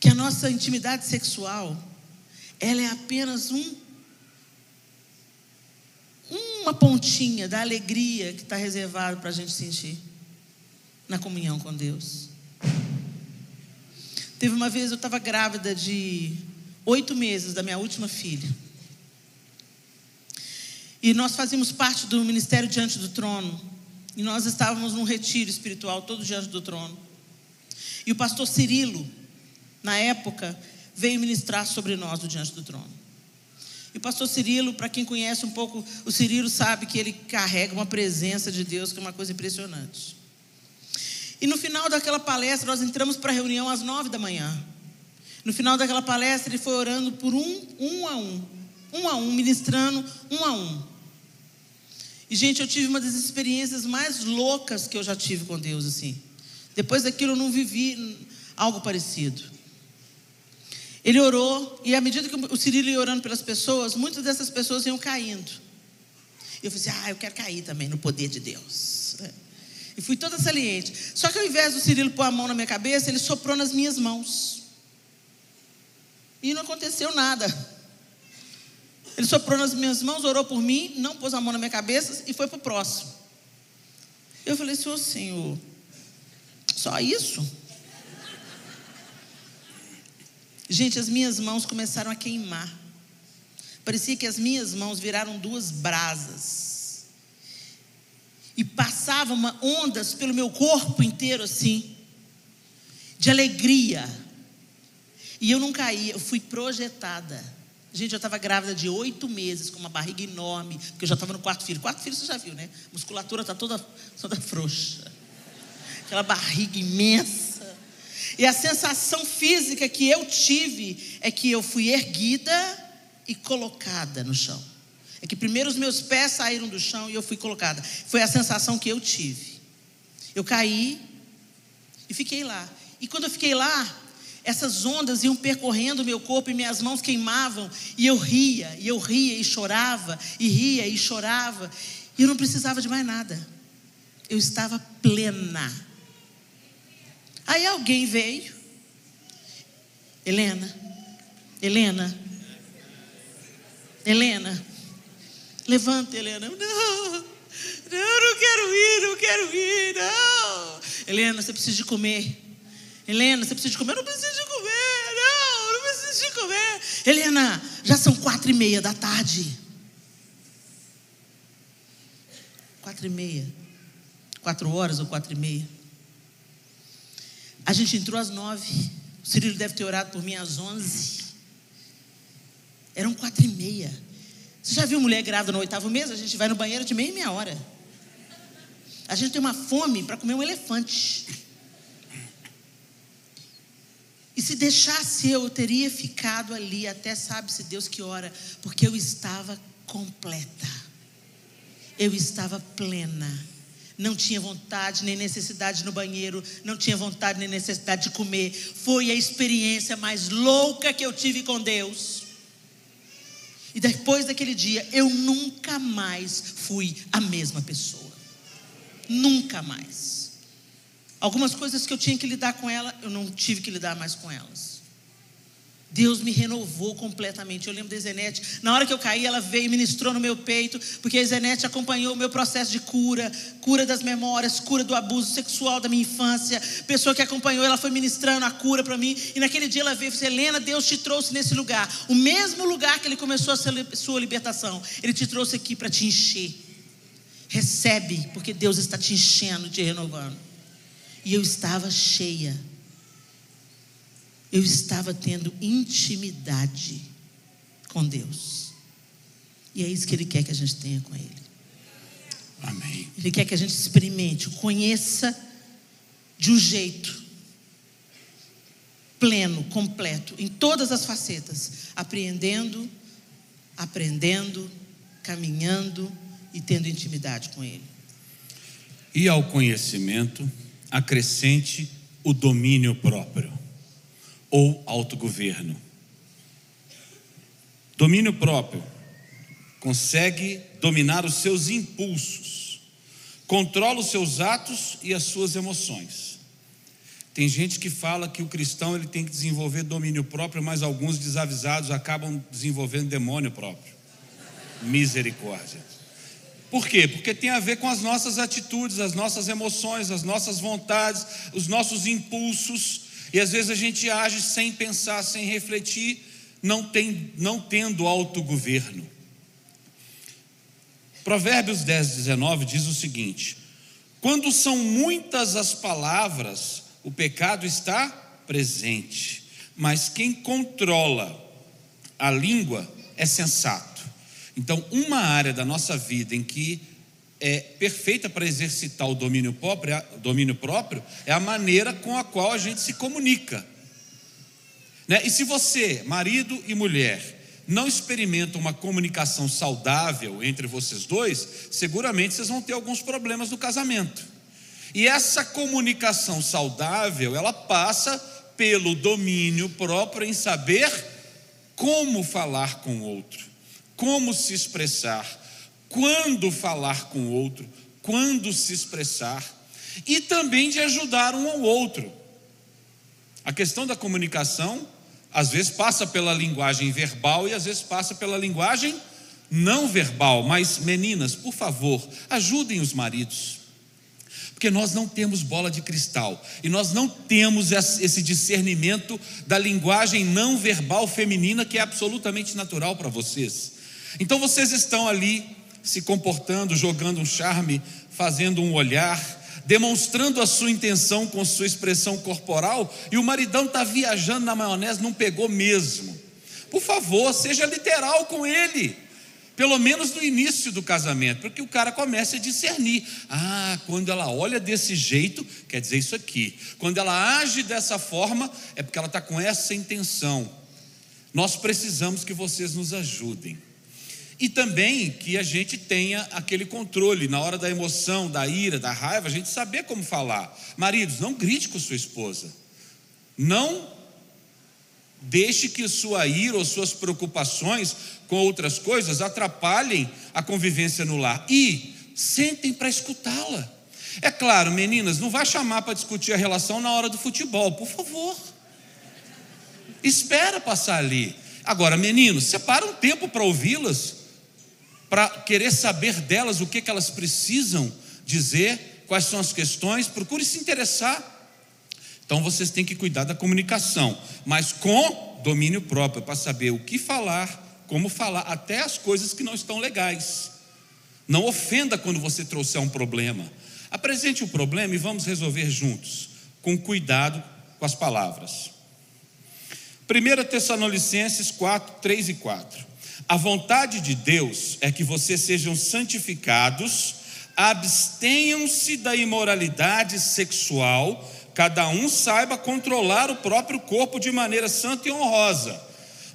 Que a nossa intimidade sexual, ela é apenas um uma pontinha da alegria que está reservado para a gente sentir na comunhão com Deus. Teve uma vez eu estava grávida de oito meses da minha última filha. E nós fazíamos parte do ministério diante do trono. E nós estávamos num retiro espiritual, todo diante do trono. E o pastor Cirilo, na época, veio ministrar sobre nós do diante do trono. E o pastor Cirilo, para quem conhece um pouco, o Cirilo sabe que ele carrega uma presença de Deus que é uma coisa impressionante. E no final daquela palestra, nós entramos para a reunião às nove da manhã. No final daquela palestra, ele foi orando por um, um a um, um a um, ministrando um a um. E, gente, eu tive uma das experiências mais loucas que eu já tive com Deus, assim. Depois daquilo, eu não vivi algo parecido. Ele orou, e à medida que o Cirilo ia orando pelas pessoas, muitas dessas pessoas iam caindo. E eu falei assim: ah, eu quero cair também no poder de Deus. E fui toda saliente. Só que ao invés do Cirilo pôr a mão na minha cabeça, ele soprou nas minhas mãos. E não aconteceu nada. Ele soprou nas minhas mãos, orou por mim, não pôs a mão na minha cabeça e foi para o próximo. Eu falei, Senhor, Senhor, só isso? Gente, as minhas mãos começaram a queimar. Parecia que as minhas mãos viraram duas brasas. E passavam ondas pelo meu corpo inteiro assim, de alegria. E eu não caí, eu fui projetada. Gente, eu estava grávida de oito meses, com uma barriga enorme, porque eu já estava no quarto filho. Quarto filho você já viu, né? A musculatura está toda, toda frouxa. Aquela barriga imensa. E a sensação física que eu tive é que eu fui erguida e colocada no chão. É que primeiro os meus pés saíram do chão e eu fui colocada. Foi a sensação que eu tive. Eu caí e fiquei lá. E quando eu fiquei lá, essas ondas iam percorrendo meu corpo e minhas mãos queimavam, e eu ria, e eu ria e chorava, e ria e chorava, e eu não precisava de mais nada, eu estava plena. Aí alguém veio, Helena, Helena, Helena, levanta, Helena, não, não, não quero ir, não quero ir, não. Helena, você precisa de comer. Helena, você precisa de comer? Eu não preciso de comer, não, não preciso de comer. Helena, já são quatro e meia da tarde. Quatro e meia. Quatro horas ou quatro e meia. A gente entrou às nove. O Cirilo deve ter orado por mim às onze. Eram quatro e meia. Você já viu mulher grávida no oitavo mês? A gente vai no banheiro de meia e meia hora. A gente tem uma fome para comer um elefante. E se deixasse eu, eu teria ficado ali até sabe-se Deus que hora, porque eu estava completa. Eu estava plena. Não tinha vontade nem necessidade no banheiro, não tinha vontade nem necessidade de comer. Foi a experiência mais louca que eu tive com Deus. E depois daquele dia, eu nunca mais fui a mesma pessoa. Nunca mais. Algumas coisas que eu tinha que lidar com ela, eu não tive que lidar mais com elas. Deus me renovou completamente. Eu lembro da Zenete, na hora que eu caí, ela veio e ministrou no meu peito, porque a Zenete acompanhou o meu processo de cura, cura das memórias, cura do abuso sexual da minha infância. Pessoa que acompanhou, ela foi ministrando a cura para mim. E naquele dia ela veio e disse: Helena, Deus te trouxe nesse lugar, o mesmo lugar que Ele começou a sua libertação. Ele te trouxe aqui para te encher. Recebe, porque Deus está te enchendo, te renovando. E eu estava cheia. Eu estava tendo intimidade com Deus. E é isso que Ele quer que a gente tenha com Ele. Amém. Ele quer que a gente experimente, conheça de um jeito pleno, completo, em todas as facetas, apreendendo, aprendendo, caminhando e tendo intimidade com Ele. E ao conhecimento, acrescente o domínio próprio ou autogoverno. Domínio próprio consegue dominar os seus impulsos, controla os seus atos e as suas emoções. Tem gente que fala que o cristão ele tem que desenvolver domínio próprio, mas alguns desavisados acabam desenvolvendo demônio próprio. Misericórdia. Por quê? Porque tem a ver com as nossas atitudes, as nossas emoções, as nossas vontades, os nossos impulsos. E às vezes a gente age sem pensar, sem refletir, não, tem, não tendo autogoverno. Provérbios 10, 19 diz o seguinte: Quando são muitas as palavras, o pecado está presente, mas quem controla a língua é sensato. Então, uma área da nossa vida em que é perfeita para exercitar o domínio próprio, domínio próprio é a maneira com a qual a gente se comunica. Né? E se você, marido e mulher, não experimentam uma comunicação saudável entre vocês dois, seguramente vocês vão ter alguns problemas no casamento. E essa comunicação saudável, ela passa pelo domínio próprio em saber como falar com o outro, como se expressar, quando falar com o outro, quando se expressar, e também de ajudar um ao outro. A questão da comunicação, às vezes passa pela linguagem verbal e às vezes passa pela linguagem não verbal. Mas, meninas, por favor, ajudem os maridos. Porque nós não temos bola de cristal e nós não temos esse discernimento da linguagem não verbal feminina que é absolutamente natural para vocês. Então vocês estão ali se comportando, jogando um charme, fazendo um olhar, demonstrando a sua intenção com sua expressão corporal, e o maridão está viajando na maionese, não pegou mesmo. Por favor, seja literal com ele pelo menos no início do casamento, porque o cara começa a discernir. Ah, quando ela olha desse jeito, quer dizer isso aqui. Quando ela age dessa forma, é porque ela está com essa intenção. Nós precisamos que vocês nos ajudem. E também que a gente tenha aquele controle na hora da emoção, da ira, da raiva, a gente saber como falar. Maridos, não grite com sua esposa. Não deixe que sua ira ou suas preocupações com outras coisas atrapalhem a convivência no lar. E sentem para escutá-la. É claro, meninas, não vai chamar para discutir a relação na hora do futebol, por favor. Espera passar ali. Agora, meninos, separa um tempo para ouvi-las, para querer saber delas o que, que elas precisam dizer, quais são as questões, procure se interessar. Então vocês têm que cuidar da comunicação, mas com domínio próprio, para saber o que falar, como falar, até as coisas que não estão legais. Não ofenda quando você trouxer um problema. Apresente o problema e vamos resolver juntos, com cuidado com as palavras. 1 Tessalonicenses 4, 3 e 4. A vontade de Deus é que vocês sejam santificados, abstenham-se da imoralidade sexual, cada um saiba controlar o próprio corpo de maneira santa e honrosa.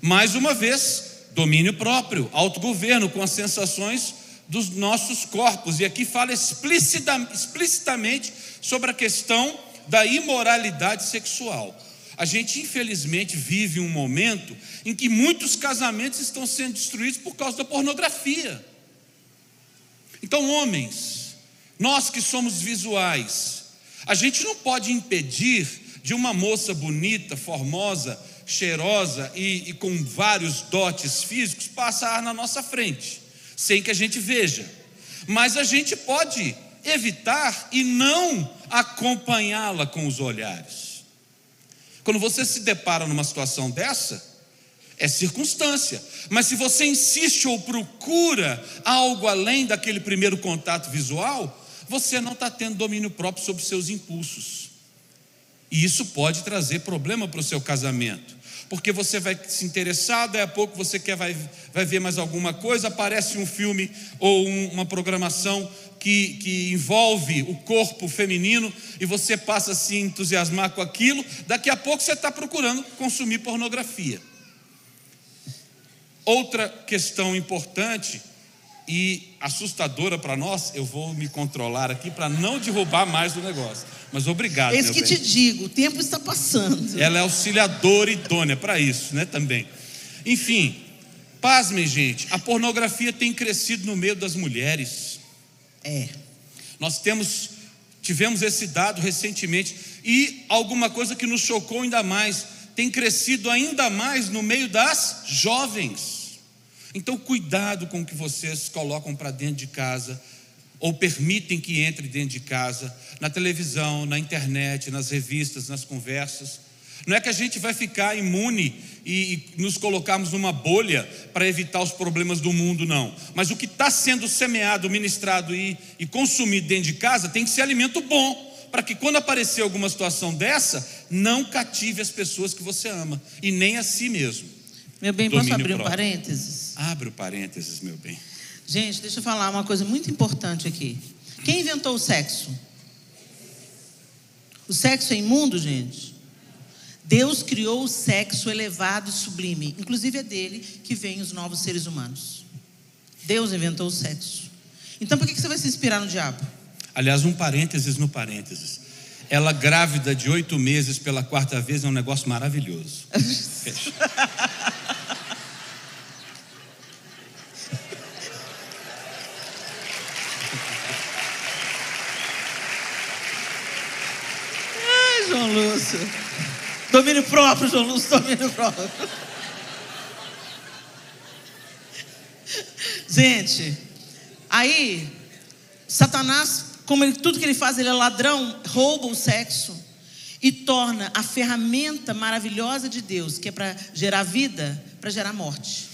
Mais uma vez, domínio próprio, autogoverno com as sensações dos nossos corpos. E aqui fala explicitamente sobre a questão da imoralidade sexual. A gente, infelizmente, vive um momento em que muitos casamentos estão sendo destruídos por causa da pornografia. Então, homens, nós que somos visuais, a gente não pode impedir de uma moça bonita, formosa, cheirosa e, e com vários dotes físicos passar na nossa frente, sem que a gente veja. Mas a gente pode evitar e não acompanhá-la com os olhares. Quando você se depara numa situação dessa, é circunstância. Mas se você insiste ou procura algo além daquele primeiro contato visual, você não está tendo domínio próprio sobre seus impulsos. E isso pode trazer problema para o seu casamento porque você vai se interessar, daí a pouco você quer vai, vai ver mais alguma coisa, aparece um filme ou um, uma programação que, que envolve o corpo feminino e você passa a se entusiasmar com aquilo, daqui a pouco você está procurando consumir pornografia. Outra questão importante e assustadora para nós, eu vou me controlar aqui para não derrubar mais o negócio. Mas obrigado. É isso que bem. te digo, o tempo está passando. Ela é auxiliadora idônea para isso, né? Também. Enfim, pasmem, gente, a pornografia tem crescido no meio das mulheres. É. Nós temos, tivemos esse dado recentemente, e alguma coisa que nos chocou ainda mais, tem crescido ainda mais no meio das jovens. Então, cuidado com o que vocês colocam para dentro de casa, ou permitem que entre dentro de casa, na televisão, na internet, nas revistas, nas conversas. Não é que a gente vai ficar imune e, e nos colocarmos numa bolha para evitar os problemas do mundo, não. Mas o que está sendo semeado, ministrado e, e consumido dentro de casa tem que ser alimento bom para que quando aparecer alguma situação dessa, não cative as pessoas que você ama e nem a si mesmo. Meu bem, posso abrir próprio. um parênteses? Abre o parênteses, meu bem. Gente, deixa eu falar uma coisa muito importante aqui. Quem inventou o sexo? O sexo é imundo, gente? Deus criou o sexo elevado e sublime. Inclusive é dele que vêm os novos seres humanos. Deus inventou o sexo. Então por que você vai se inspirar no diabo? Aliás, um parênteses no parênteses. Ela grávida de oito meses pela quarta vez é um negócio maravilhoso. Fecha. Ai, João Lúcio. Domínio próprio, João Lúcio, domínio próprio. Gente, aí, Satanás como ele, tudo que ele faz, ele é ladrão, rouba o sexo e torna a ferramenta maravilhosa de Deus, que é para gerar vida, para gerar morte.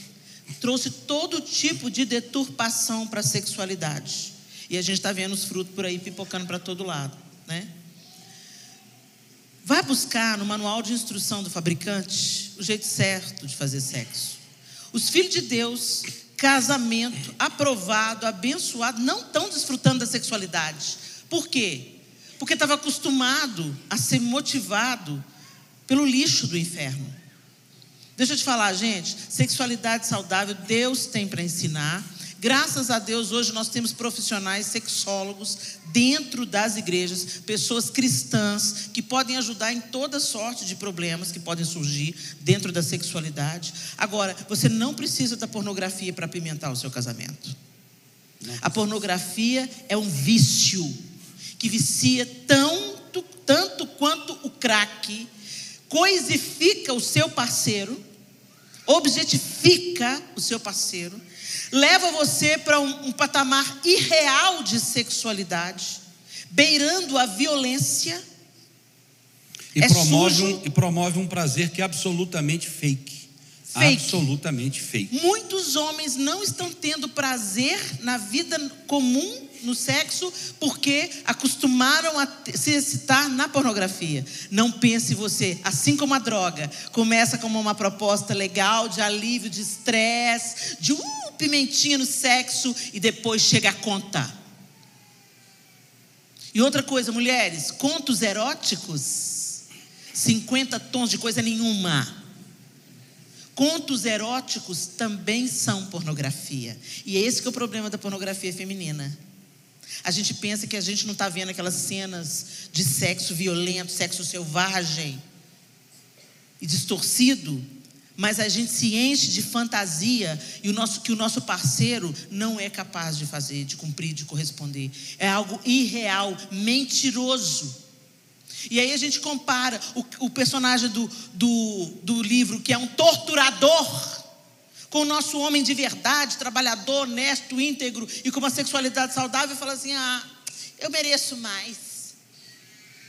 Trouxe todo tipo de deturpação para a sexualidade. E a gente está vendo os frutos por aí pipocando para todo lado, né? Vai buscar no manual de instrução do fabricante o jeito certo de fazer sexo. Os filhos de Deus casamento aprovado, abençoado, não estão desfrutando da sexualidade. Por quê? Porque estava acostumado a ser motivado pelo lixo do inferno. Deixa eu te falar, gente, sexualidade saudável Deus tem para ensinar. Graças a Deus, hoje nós temos profissionais sexólogos dentro das igrejas, pessoas cristãs que podem ajudar em toda sorte de problemas que podem surgir dentro da sexualidade. Agora, você não precisa da pornografia para apimentar o seu casamento. A pornografia é um vício que vicia tanto, tanto quanto o crack, coisifica o seu parceiro, objetifica o seu parceiro leva você para um, um patamar irreal de sexualidade, beirando a violência. E, é promove um, e promove um prazer que é absolutamente fake. Fake. Absolutamente fake. Muitos homens não estão tendo prazer na vida comum no sexo porque acostumaram a se excitar na pornografia. Não pense você, assim como a droga, começa como uma proposta legal de alívio de estresse, de um pimentinha no sexo e depois chega a conta. E outra coisa, mulheres, contos eróticos, 50 tons de coisa nenhuma. Contos eróticos também são pornografia. E é esse que é o problema da pornografia feminina. A gente pensa que a gente não está vendo aquelas cenas de sexo violento, sexo selvagem e distorcido, mas a gente se enche de fantasia e o nosso, que o nosso parceiro não é capaz de fazer, de cumprir, de corresponder. É algo irreal, mentiroso. E aí a gente compara o, o personagem do, do, do livro, que é um torturador, com o nosso homem de verdade, trabalhador, honesto, íntegro e com uma sexualidade saudável, e fala assim: ah, eu mereço mais.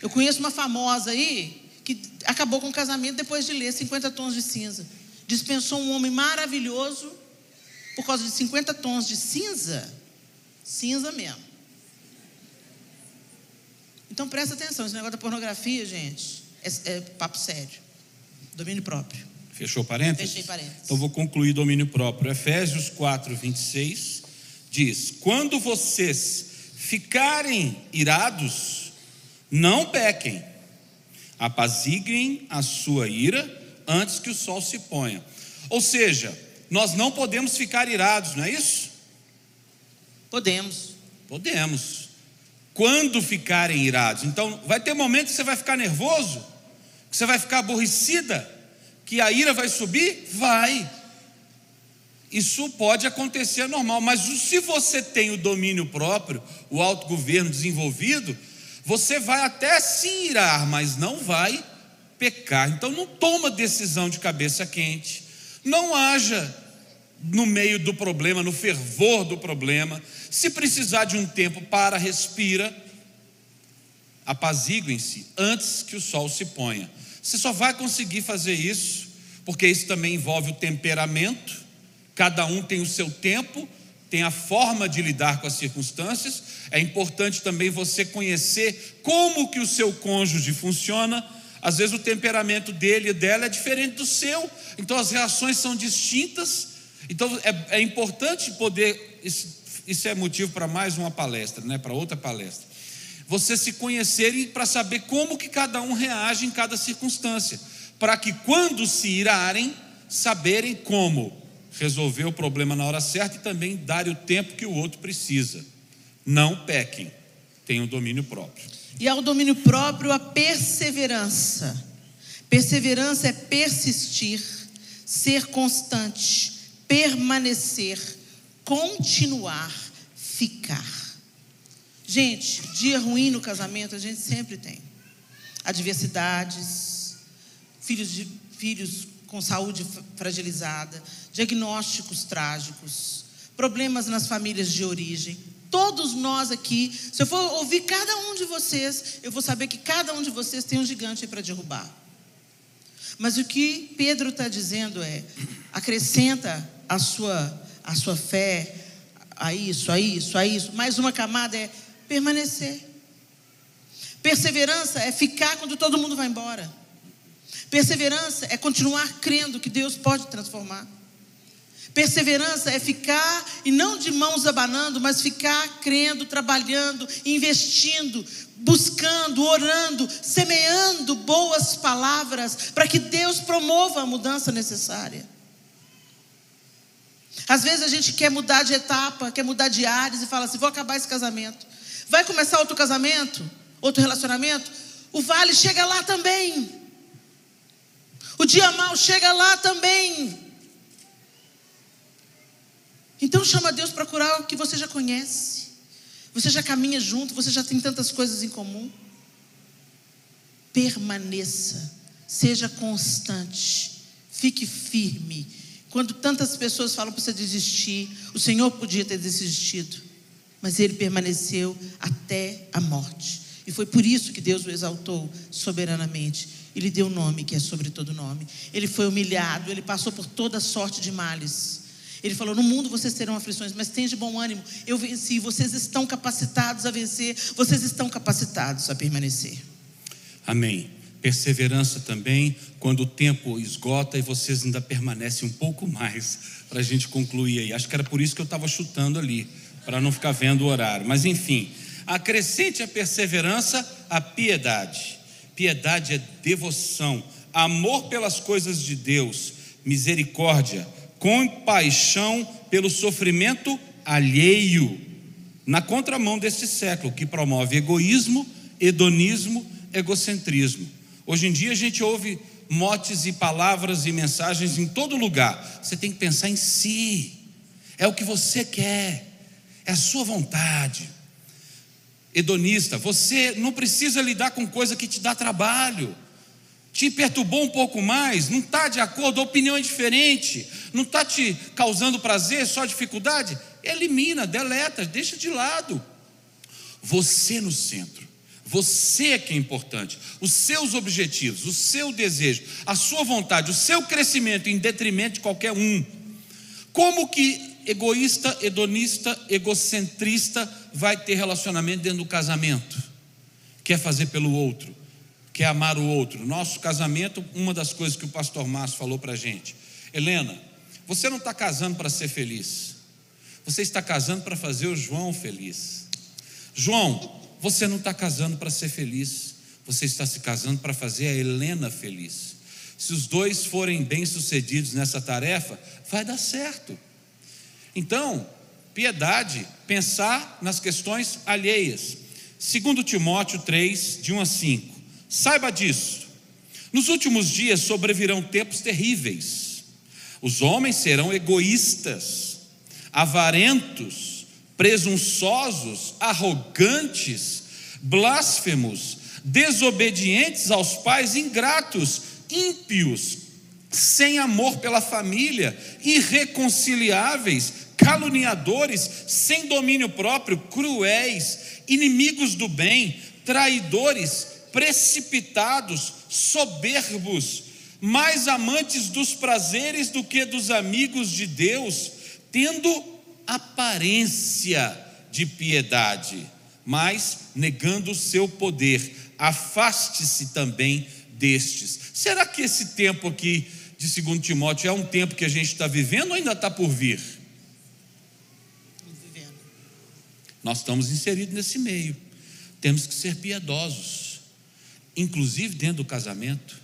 Eu conheço uma famosa aí que acabou com o casamento depois de ler 50 tons de cinza. Dispensou um homem maravilhoso por causa de 50 tons de cinza. Cinza mesmo. Então presta atenção, esse negócio da pornografia, gente, é, é papo sério. Domínio próprio. Fechou parênteses? Fechei parênteses. Então vou concluir domínio próprio. Efésios 4, 26 diz: Quando vocês ficarem irados, não pequem apaziguem a sua ira antes que o sol se ponha. Ou seja, nós não podemos ficar irados, não é isso? Podemos. Podemos. Quando ficarem irados. Então, vai ter momentos que você vai ficar nervoso, que você vai ficar aborrecida, que a ira vai subir? Vai. Isso pode acontecer é normal, mas se você tem o domínio próprio, o autogoverno desenvolvido, você vai até se irar, mas não vai pecar. Então não toma decisão de cabeça quente. Não haja no meio do problema, no fervor do problema. Se precisar de um tempo para, respira. Apaziguem-se antes que o sol se ponha. Você só vai conseguir fazer isso, porque isso também envolve o temperamento, cada um tem o seu tempo, tem a forma de lidar com as circunstâncias. É importante também você conhecer como que o seu cônjuge funciona. Às vezes o temperamento dele e dela é diferente do seu, então as reações são distintas. Então é, é importante poder. Isso, isso é motivo para mais uma palestra, né? Para outra palestra você se conhecerem para saber como que cada um reage em cada circunstância, para que quando se irarem, saberem como resolver o problema na hora certa e também dar o tempo que o outro precisa. Não pequem, tenham domínio próprio. E ao domínio próprio, a perseverança. Perseverança é persistir, ser constante, permanecer, continuar, ficar. Gente, dia ruim no casamento a gente sempre tem. Adversidades, filhos, de, filhos com saúde fragilizada, diagnósticos trágicos, problemas nas famílias de origem. Todos nós aqui, se eu for ouvir cada um de vocês, eu vou saber que cada um de vocês tem um gigante para derrubar. Mas o que Pedro está dizendo é: acrescenta a sua, a sua fé a isso, a isso, a isso. Mais uma camada é permanecer. Perseverança é ficar quando todo mundo vai embora. Perseverança é continuar crendo que Deus pode transformar. Perseverança é ficar, e não de mãos abanando, mas ficar crendo, trabalhando, investindo, buscando, orando, semeando boas palavras para que Deus promova a mudança necessária. Às vezes a gente quer mudar de etapa, quer mudar de áreas e fala assim: vou acabar esse casamento. Vai começar outro casamento, outro relacionamento, o vale chega lá também. O dia mal chega lá também. Então chama Deus para curar o que você já conhece. Você já caminha junto, você já tem tantas coisas em comum. Permaneça, seja constante, fique firme. Quando tantas pessoas falam para você desistir, o Senhor podia ter desistido mas ele permaneceu até a morte. E foi por isso que Deus o exaltou soberanamente. Ele deu o nome que é sobre todo nome. Ele foi humilhado, ele passou por toda sorte de males. Ele falou: No mundo vocês terão aflições, mas tenham de bom ânimo. Eu venci, vocês estão capacitados a vencer, vocês estão capacitados a permanecer. Amém. Perseverança também, quando o tempo esgota e vocês ainda permanecem um pouco mais, para a gente concluir aí. Acho que era por isso que eu estava chutando ali para não ficar vendo o horário. Mas enfim, acrescente a perseverança a piedade. Piedade é devoção, amor pelas coisas de Deus, misericórdia, compaixão pelo sofrimento alheio, na contramão desse século que promove egoísmo, hedonismo, egocentrismo. Hoje em dia a gente ouve motes e palavras e mensagens em todo lugar. Você tem que pensar em si. É o que você quer é a sua vontade. Hedonista, você não precisa lidar com coisa que te dá trabalho. Te perturbou um pouco mais, não está de acordo, a opinião é diferente, não está te causando prazer, só dificuldade? Elimina, deleta, deixa de lado. Você no centro. Você é que é importante. Os seus objetivos, o seu desejo, a sua vontade, o seu crescimento em detrimento de qualquer um. Como que egoísta, hedonista, egocentrista vai ter relacionamento dentro do casamento. Quer fazer pelo outro, quer amar o outro. Nosso casamento, uma das coisas que o pastor Márcio falou para a gente, Helena, você não está casando para ser feliz, você está casando para fazer o João feliz. João, você não está casando para ser feliz, você está se casando para fazer a Helena feliz. Se os dois forem bem-sucedidos nessa tarefa, vai dar certo. Então, piedade, pensar nas questões alheias. Segundo Timóteo 3, de 1 a 5. Saiba disso. Nos últimos dias sobrevirão tempos terríveis. Os homens serão egoístas, avarentos, presunçosos, arrogantes, blasfemos, desobedientes aos pais, ingratos, ímpios, sem amor pela família, irreconciliáveis, caluniadores, sem domínio próprio, cruéis, inimigos do bem, traidores, precipitados, soberbos, mais amantes dos prazeres do que dos amigos de Deus, tendo aparência de piedade, mas negando o seu poder. Afaste-se também destes. Será que esse tempo aqui de 2 Timóteo é um tempo que a gente está vivendo ou ainda está por vir? Vivendo. Nós estamos inseridos nesse meio. Temos que ser piedosos, inclusive dentro do casamento.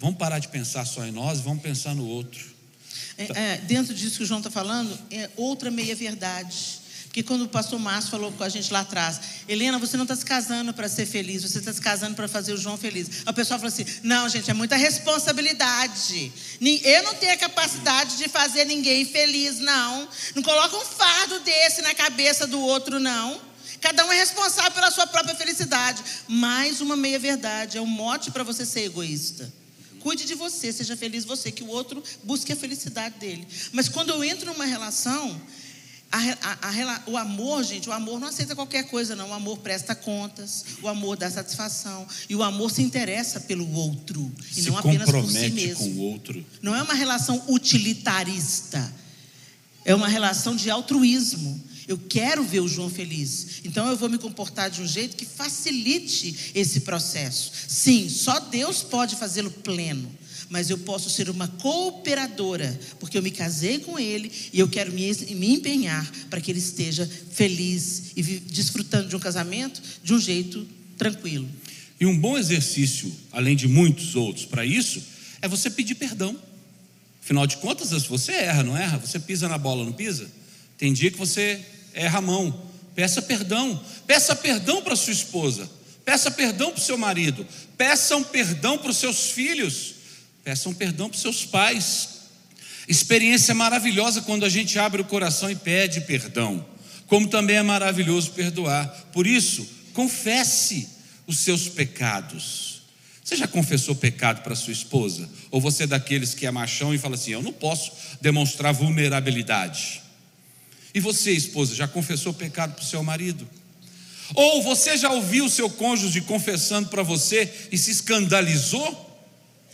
Vamos parar de pensar só em nós, vamos pensar no outro. É, é, dentro disso que o João está falando, é outra meia-verdade. Porque quando o pastor Márcio falou com a gente lá atrás, Helena, você não está se casando para ser feliz, você está se casando para fazer o João feliz. A pessoa falou assim: não, gente, é muita responsabilidade. Eu não tenho a capacidade de fazer ninguém feliz, não. Não coloca um fardo desse na cabeça do outro, não. Cada um é responsável pela sua própria felicidade. Mais uma meia-verdade, é um mote para você ser egoísta. Cuide de você, seja feliz você, que o outro busque a felicidade dele. Mas quando eu entro numa relação, a, a, a, o amor, gente, o amor não aceita qualquer coisa, não. O amor presta contas, o amor dá satisfação. E o amor se interessa pelo outro. E se não apenas por si mesmo. com o outro. Não é uma relação utilitarista. É uma relação de altruísmo. Eu quero ver o João feliz. Então eu vou me comportar de um jeito que facilite esse processo. Sim, só Deus pode fazê-lo pleno mas eu posso ser uma cooperadora, porque eu me casei com ele e eu quero me, me empenhar para que ele esteja feliz e desfrutando de um casamento de um jeito tranquilo. E um bom exercício, além de muitos outros, para isso, é você pedir perdão. Afinal de contas, você erra, não erra? Você pisa na bola, não pisa? Tem dia que você erra a mão. Peça perdão. Peça perdão para sua esposa. Peça perdão para o seu marido. Peça um perdão para os seus filhos. Peçam perdão para seus pais. Experiência maravilhosa quando a gente abre o coração e pede perdão. Como também é maravilhoso perdoar. Por isso, confesse os seus pecados. Você já confessou pecado para sua esposa? Ou você é daqueles que é machão e fala assim: Eu não posso demonstrar vulnerabilidade? E você, esposa, já confessou pecado para o seu marido? Ou você já ouviu o seu cônjuge confessando para você e se escandalizou?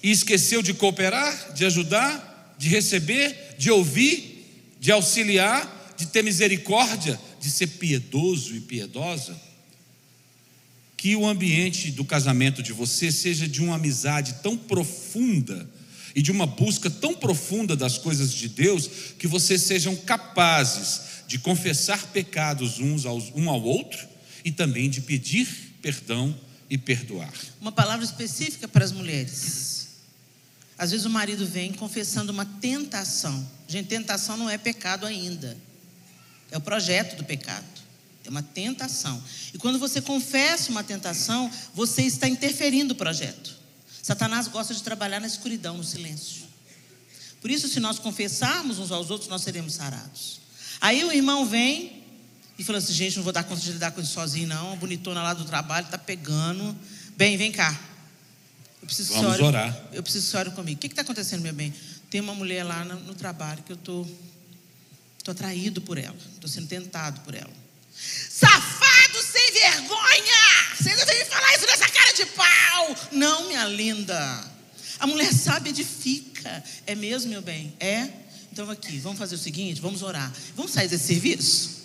E esqueceu de cooperar, de ajudar, de receber, de ouvir, de auxiliar, de ter misericórdia, de ser piedoso e piedosa. Que o ambiente do casamento de você seja de uma amizade tão profunda e de uma busca tão profunda das coisas de Deus que vocês sejam capazes de confessar pecados uns aos, um ao outro e também de pedir perdão e perdoar. Uma palavra específica para as mulheres. Às vezes o marido vem confessando uma tentação. Gente, tentação não é pecado ainda. É o projeto do pecado. É uma tentação. E quando você confessa uma tentação, você está interferindo o projeto. Satanás gosta de trabalhar na escuridão, no silêncio. Por isso, se nós confessarmos uns aos outros, nós seremos sarados. Aí o irmão vem e fala assim: gente, não vou dar conta de lidar com isso sozinho, não. A bonitona lá do trabalho está pegando. Bem, vem cá. Eu preciso Vamos que orar. Eu preciso que ore comigo. O que está acontecendo, meu bem? Tem uma mulher lá no, no trabalho que eu estou tô, tô atraído por ela. Estou sendo tentado por ela. Safado sem vergonha! Você ainda vem falar isso nessa cara de pau! Não, minha linda. A mulher sabe edifica. É mesmo, meu bem? É? Então aqui, vamos fazer o seguinte, vamos orar. Vamos sair desse serviço?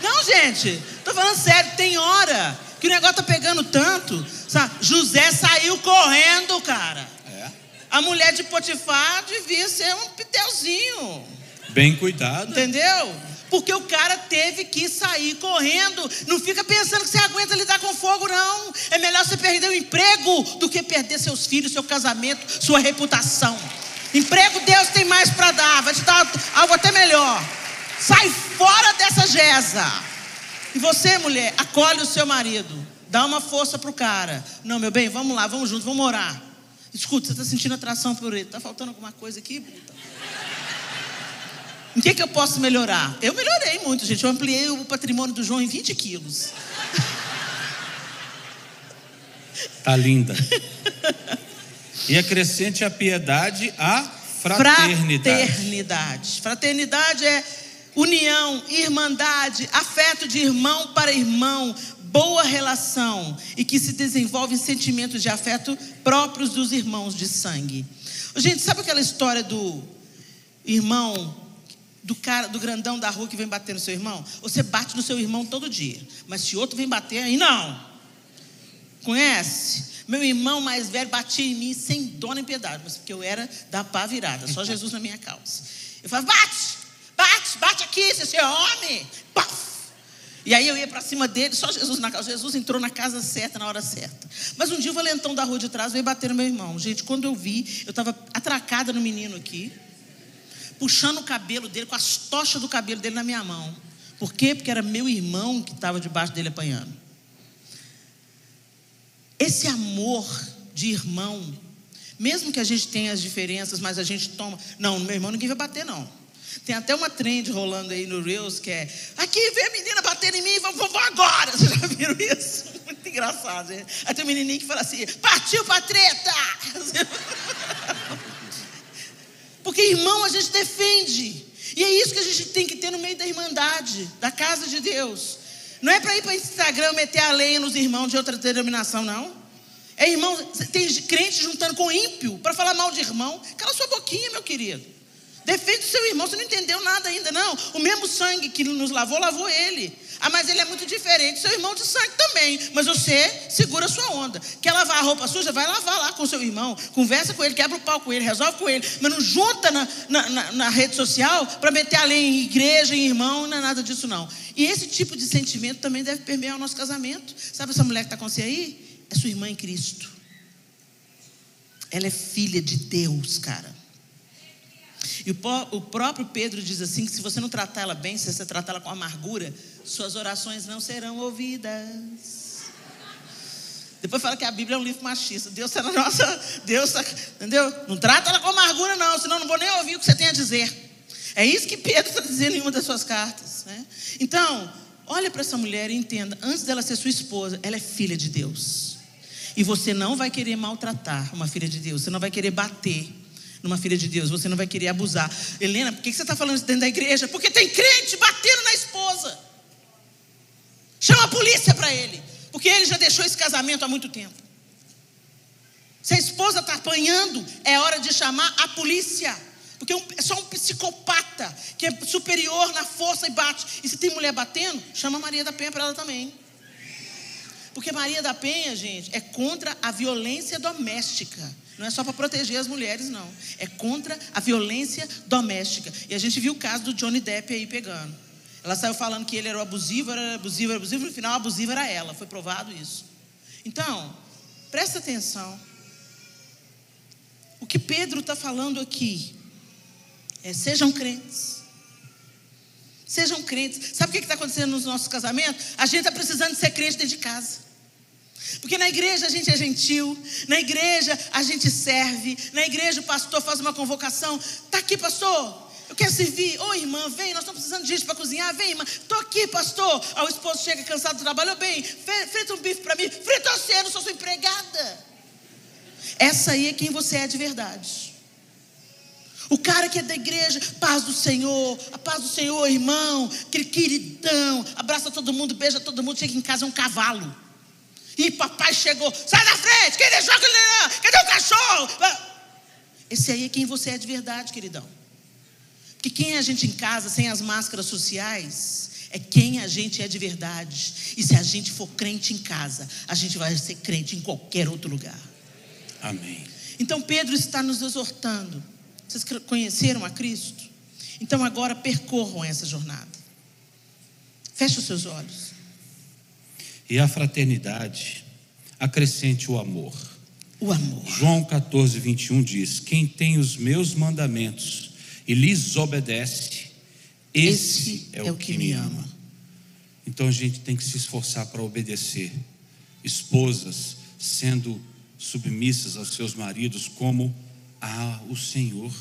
Não, gente, estou falando sério, tem hora que o negócio tá pegando tanto. Sabe? José saiu correndo, cara. É. A mulher de Potifar devia ser um piteuzinho. Bem cuidado. Entendeu? Porque o cara teve que sair correndo. Não fica pensando que você aguenta lidar com fogo, não. É melhor você perder o emprego do que perder seus filhos, seu casamento, sua reputação. Emprego Deus tem mais para dar, vai te dar algo até melhor. Sai fora dessa jeza. E você, mulher, acolhe o seu marido. Dá uma força pro cara. Não, meu bem, vamos lá, vamos juntos, vamos orar. Escuta, você está sentindo atração por ele. Está faltando alguma coisa aqui? Em que, que eu posso melhorar? Eu melhorei muito, gente. Eu ampliei o patrimônio do João em 20 quilos. Tá linda. E acrescente a piedade a fraternidade. Fraternidade. Fraternidade é união, irmandade, afeto de irmão para irmão, boa relação e que se desenvolvem sentimentos de afeto próprios dos irmãos de sangue. Gente, sabe aquela história do irmão do cara, do grandão da rua que vem bater no seu irmão? Você bate no seu irmão todo dia, mas se outro vem bater, aí não. Conhece? Meu irmão mais velho batia em mim sem dó nem piedade, mas porque eu era da pá virada, só Jesus na minha causa. Eu falava, bate, bate, bate aqui, você é homem. Paf! E aí eu ia para cima dele, só Jesus na casa. Jesus entrou na casa certa, na hora certa. Mas um dia o valentão da rua de trás veio bater no meu irmão. Gente, quando eu vi, eu estava atracada no menino aqui, puxando o cabelo dele, com as tochas do cabelo dele na minha mão. Por quê? Porque era meu irmão que estava debaixo dele apanhando. Esse amor de irmão, mesmo que a gente tenha as diferenças, mas a gente toma. Não, meu irmão ninguém vai bater, não. Tem até uma trend rolando aí no Reels que é: aqui vem a menina bater em mim, vamos, vamos agora. Vocês já viram isso? Muito engraçado. Né? Aí tem um menininho que fala assim: partiu pra treta. Porque irmão a gente defende. E é isso que a gente tem que ter no meio da irmandade, da casa de Deus. Não é para ir para Instagram meter a lenha nos irmãos de outra denominação, não. É irmão, tem crente juntando com ímpio para falar mal de irmão. Cala sua boquinha, meu querido. Defende o seu irmão, você não entendeu nada ainda, não. O mesmo sangue que nos lavou, lavou ele. Ah, mas ele é muito diferente. Seu irmão de sangue também. Mas você segura a sua onda. Quer lavar a roupa suja? Vai lavar lá com seu irmão. Conversa com ele, quebra o pau com ele, resolve com ele. Mas não junta na, na, na, na rede social para meter a lei em igreja, em irmão, não é nada disso, não. E esse tipo de sentimento também deve permear o nosso casamento. Sabe essa mulher que está com você aí? É sua irmã em Cristo. Ela é filha de Deus, cara. E o próprio Pedro diz assim: que se você não tratar ela bem, se você tratar ela com amargura, suas orações não serão ouvidas. Depois fala que a Bíblia é um livro machista. Deus está na nossa. Deus está. Entendeu? Não trata ela com amargura, não, senão não vou nem ouvir o que você tem a dizer. É isso que Pedro está dizendo em uma das suas cartas. Né? Então, olha para essa mulher e entenda: antes dela ser sua esposa, ela é filha de Deus. E você não vai querer maltratar uma filha de Deus, você não vai querer bater numa filha de Deus, você não vai querer abusar. Helena, por que você está falando isso dentro da igreja? Porque tem crente batendo na esposa. Chama a polícia para ele, porque ele já deixou esse casamento há muito tempo. Se a esposa está apanhando, é hora de chamar a polícia. Porque é só um psicopata que é superior na força e bate. E se tem mulher batendo, chama Maria da Penha para ela também. Porque Maria da Penha, gente, é contra a violência doméstica. Não é só para proteger as mulheres, não. É contra a violência doméstica. E a gente viu o caso do Johnny Depp aí pegando. Ela saiu falando que ele era abusivo, era abusivo, era abusivo. No final, abusiva era ela. Foi provado isso. Então, presta atenção. O que Pedro está falando aqui é: sejam crentes. Sejam crentes. Sabe o que está acontecendo nos nossos casamentos? A gente está precisando ser crente dentro de casa. Porque na igreja a gente é gentil, na igreja a gente serve, na igreja o pastor faz uma convocação. Está aqui, pastor, eu quero servir. Ô irmã, vem, nós estamos precisando de gente para cozinhar. Vem, irmã, estou aqui, pastor. Aí o esposo chega cansado do trabalho. Bem, frita um bife para mim. Frita você, eu não sou sua empregada. Essa aí é quem você é de verdade. O cara que é da igreja, paz do Senhor, a paz do Senhor, irmão, aquele queridão, abraça todo mundo, beija todo mundo, chega em casa é um cavalo. E papai chegou, sai da frente, quem deixou aquele. Cadê o cachorro? Esse aí é quem você é de verdade, queridão. Porque quem é a gente em casa, sem as máscaras sociais, é quem a gente é de verdade. E se a gente for crente em casa, a gente vai ser crente em qualquer outro lugar. Amém. Então Pedro está nos exortando. Vocês conheceram a Cristo? Então agora percorram essa jornada. Feche os seus olhos e a fraternidade, acrescente o amor. O amor. João 14, 21 diz: Quem tem os meus mandamentos e lhes obedece, esse, esse é, é, o que, que me ama. ama. Então a gente tem que se esforçar para obedecer. Esposas sendo submissas aos seus maridos como a o Senhor,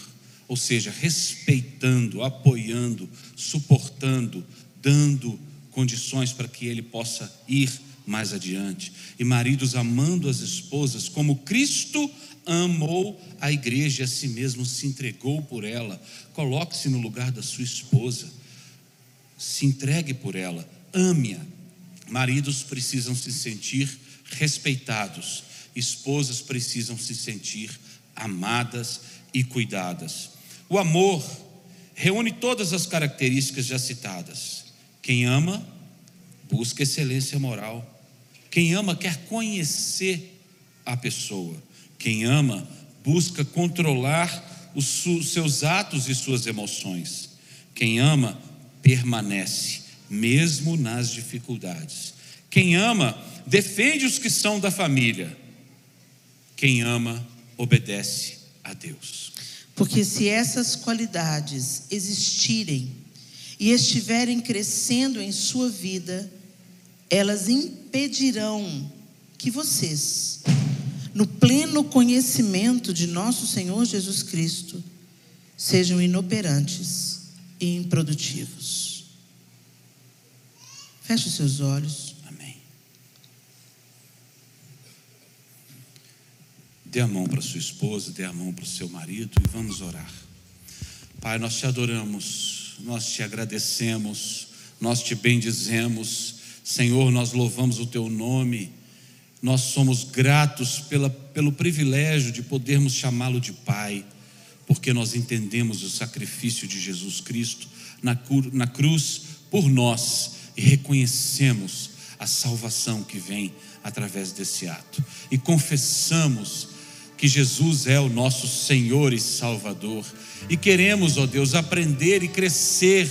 ou seja, respeitando, apoiando, suportando, dando condições para que ele possa ir mais adiante. E maridos amando as esposas como Cristo amou a igreja e a si mesmo se entregou por ela. Coloque-se no lugar da sua esposa. Se entregue por ela, ame-a. maridos precisam se sentir respeitados, esposas precisam se sentir amadas e cuidadas. O amor reúne todas as características já citadas. Quem ama, busca excelência moral. Quem ama, quer conhecer a pessoa. Quem ama, busca controlar os seus atos e suas emoções. Quem ama, permanece, mesmo nas dificuldades. Quem ama, defende os que são da família. Quem ama, obedece a Deus. Porque se essas qualidades existirem e estiverem crescendo em sua vida, elas impedirão que vocês, no pleno conhecimento de nosso Senhor Jesus Cristo, sejam inoperantes e improdutivos. Feche os seus olhos. Amém. Dê a mão para sua esposa, dê a mão para o seu marido e vamos orar. Pai, nós te adoramos, nós te agradecemos, nós te bendizemos. Senhor, nós louvamos o teu nome nós somos gratos pela, pelo privilégio de podermos chamá-lo de Pai, porque nós entendemos o sacrifício de Jesus Cristo na, na cruz por nós e reconhecemos a salvação que vem através desse ato. E confessamos que Jesus é o nosso Senhor e Salvador. E queremos, ó Deus, aprender e crescer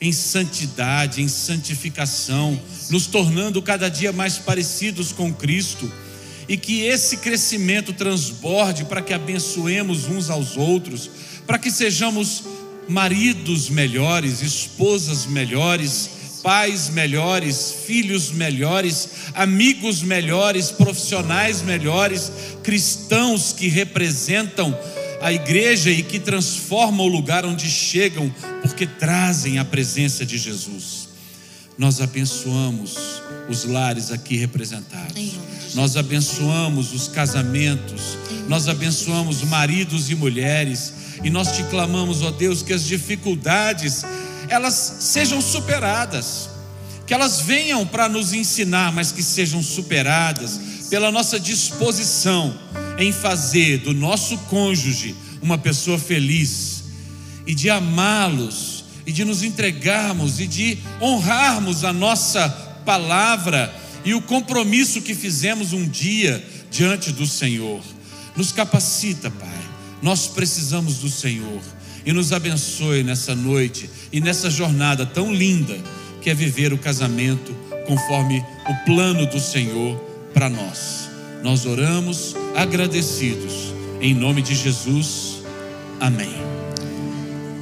em santidade, em santificação, nos tornando cada dia mais parecidos com Cristo. E que esse crescimento transborde para que abençoemos uns aos outros, para que sejamos maridos melhores, esposas melhores, pais melhores, filhos melhores, amigos melhores, profissionais melhores, cristãos que representam a igreja e que transformam o lugar onde chegam, porque trazem a presença de Jesus. Nós abençoamos os lares aqui representados. Nós abençoamos os casamentos. Nós abençoamos maridos e mulheres. E nós te clamamos, ó Deus, que as dificuldades elas sejam superadas. Que elas venham para nos ensinar, mas que sejam superadas pela nossa disposição em fazer do nosso cônjuge uma pessoa feliz e de amá-los e de nos entregarmos e de honrarmos a nossa palavra e o compromisso que fizemos um dia diante do Senhor. Nos capacita, Pai. Nós precisamos do Senhor e nos abençoe nessa noite e nessa jornada tão linda que é viver o casamento conforme o plano do Senhor para nós. Nós oramos agradecidos. Em nome de Jesus. Amém.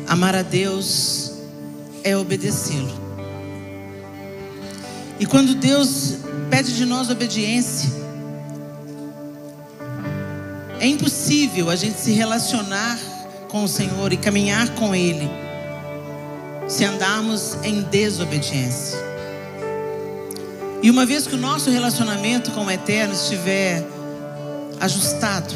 Amar a Deus é obedecê-lo. E quando Deus pede de nós obediência, é impossível a gente se relacionar com o Senhor e caminhar com Ele se andarmos em desobediência. E uma vez que o nosso relacionamento com o Eterno estiver ajustado,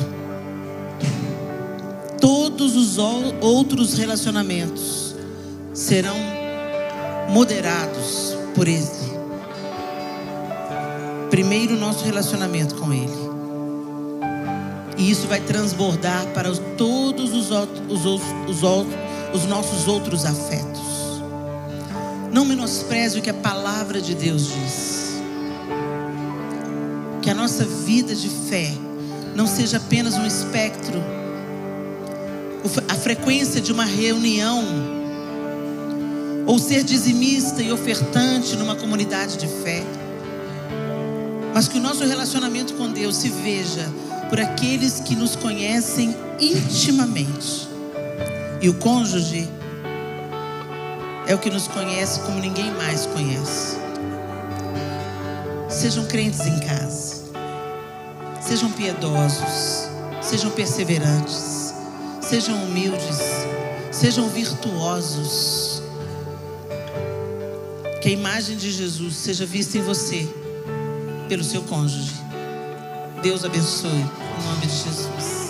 todos os outros relacionamentos serão moderados por Ele. Primeiro, nosso relacionamento com Ele. E isso vai transbordar para todos os, os, os, os nossos outros afetos. Não menospreze o que a palavra de Deus diz que a nossa vida de fé não seja apenas um espectro, a frequência de uma reunião, ou ser dizimista e ofertante numa comunidade de fé, mas que o nosso relacionamento com Deus se veja por aqueles que nos conhecem intimamente. E o cônjuge é o que nos conhece como ninguém mais conhece. Sejam crentes em casa. Sejam piedosos, sejam perseverantes, sejam humildes, sejam virtuosos. Que a imagem de Jesus seja vista em você pelo seu cônjuge. Deus abençoe, em nome de Jesus.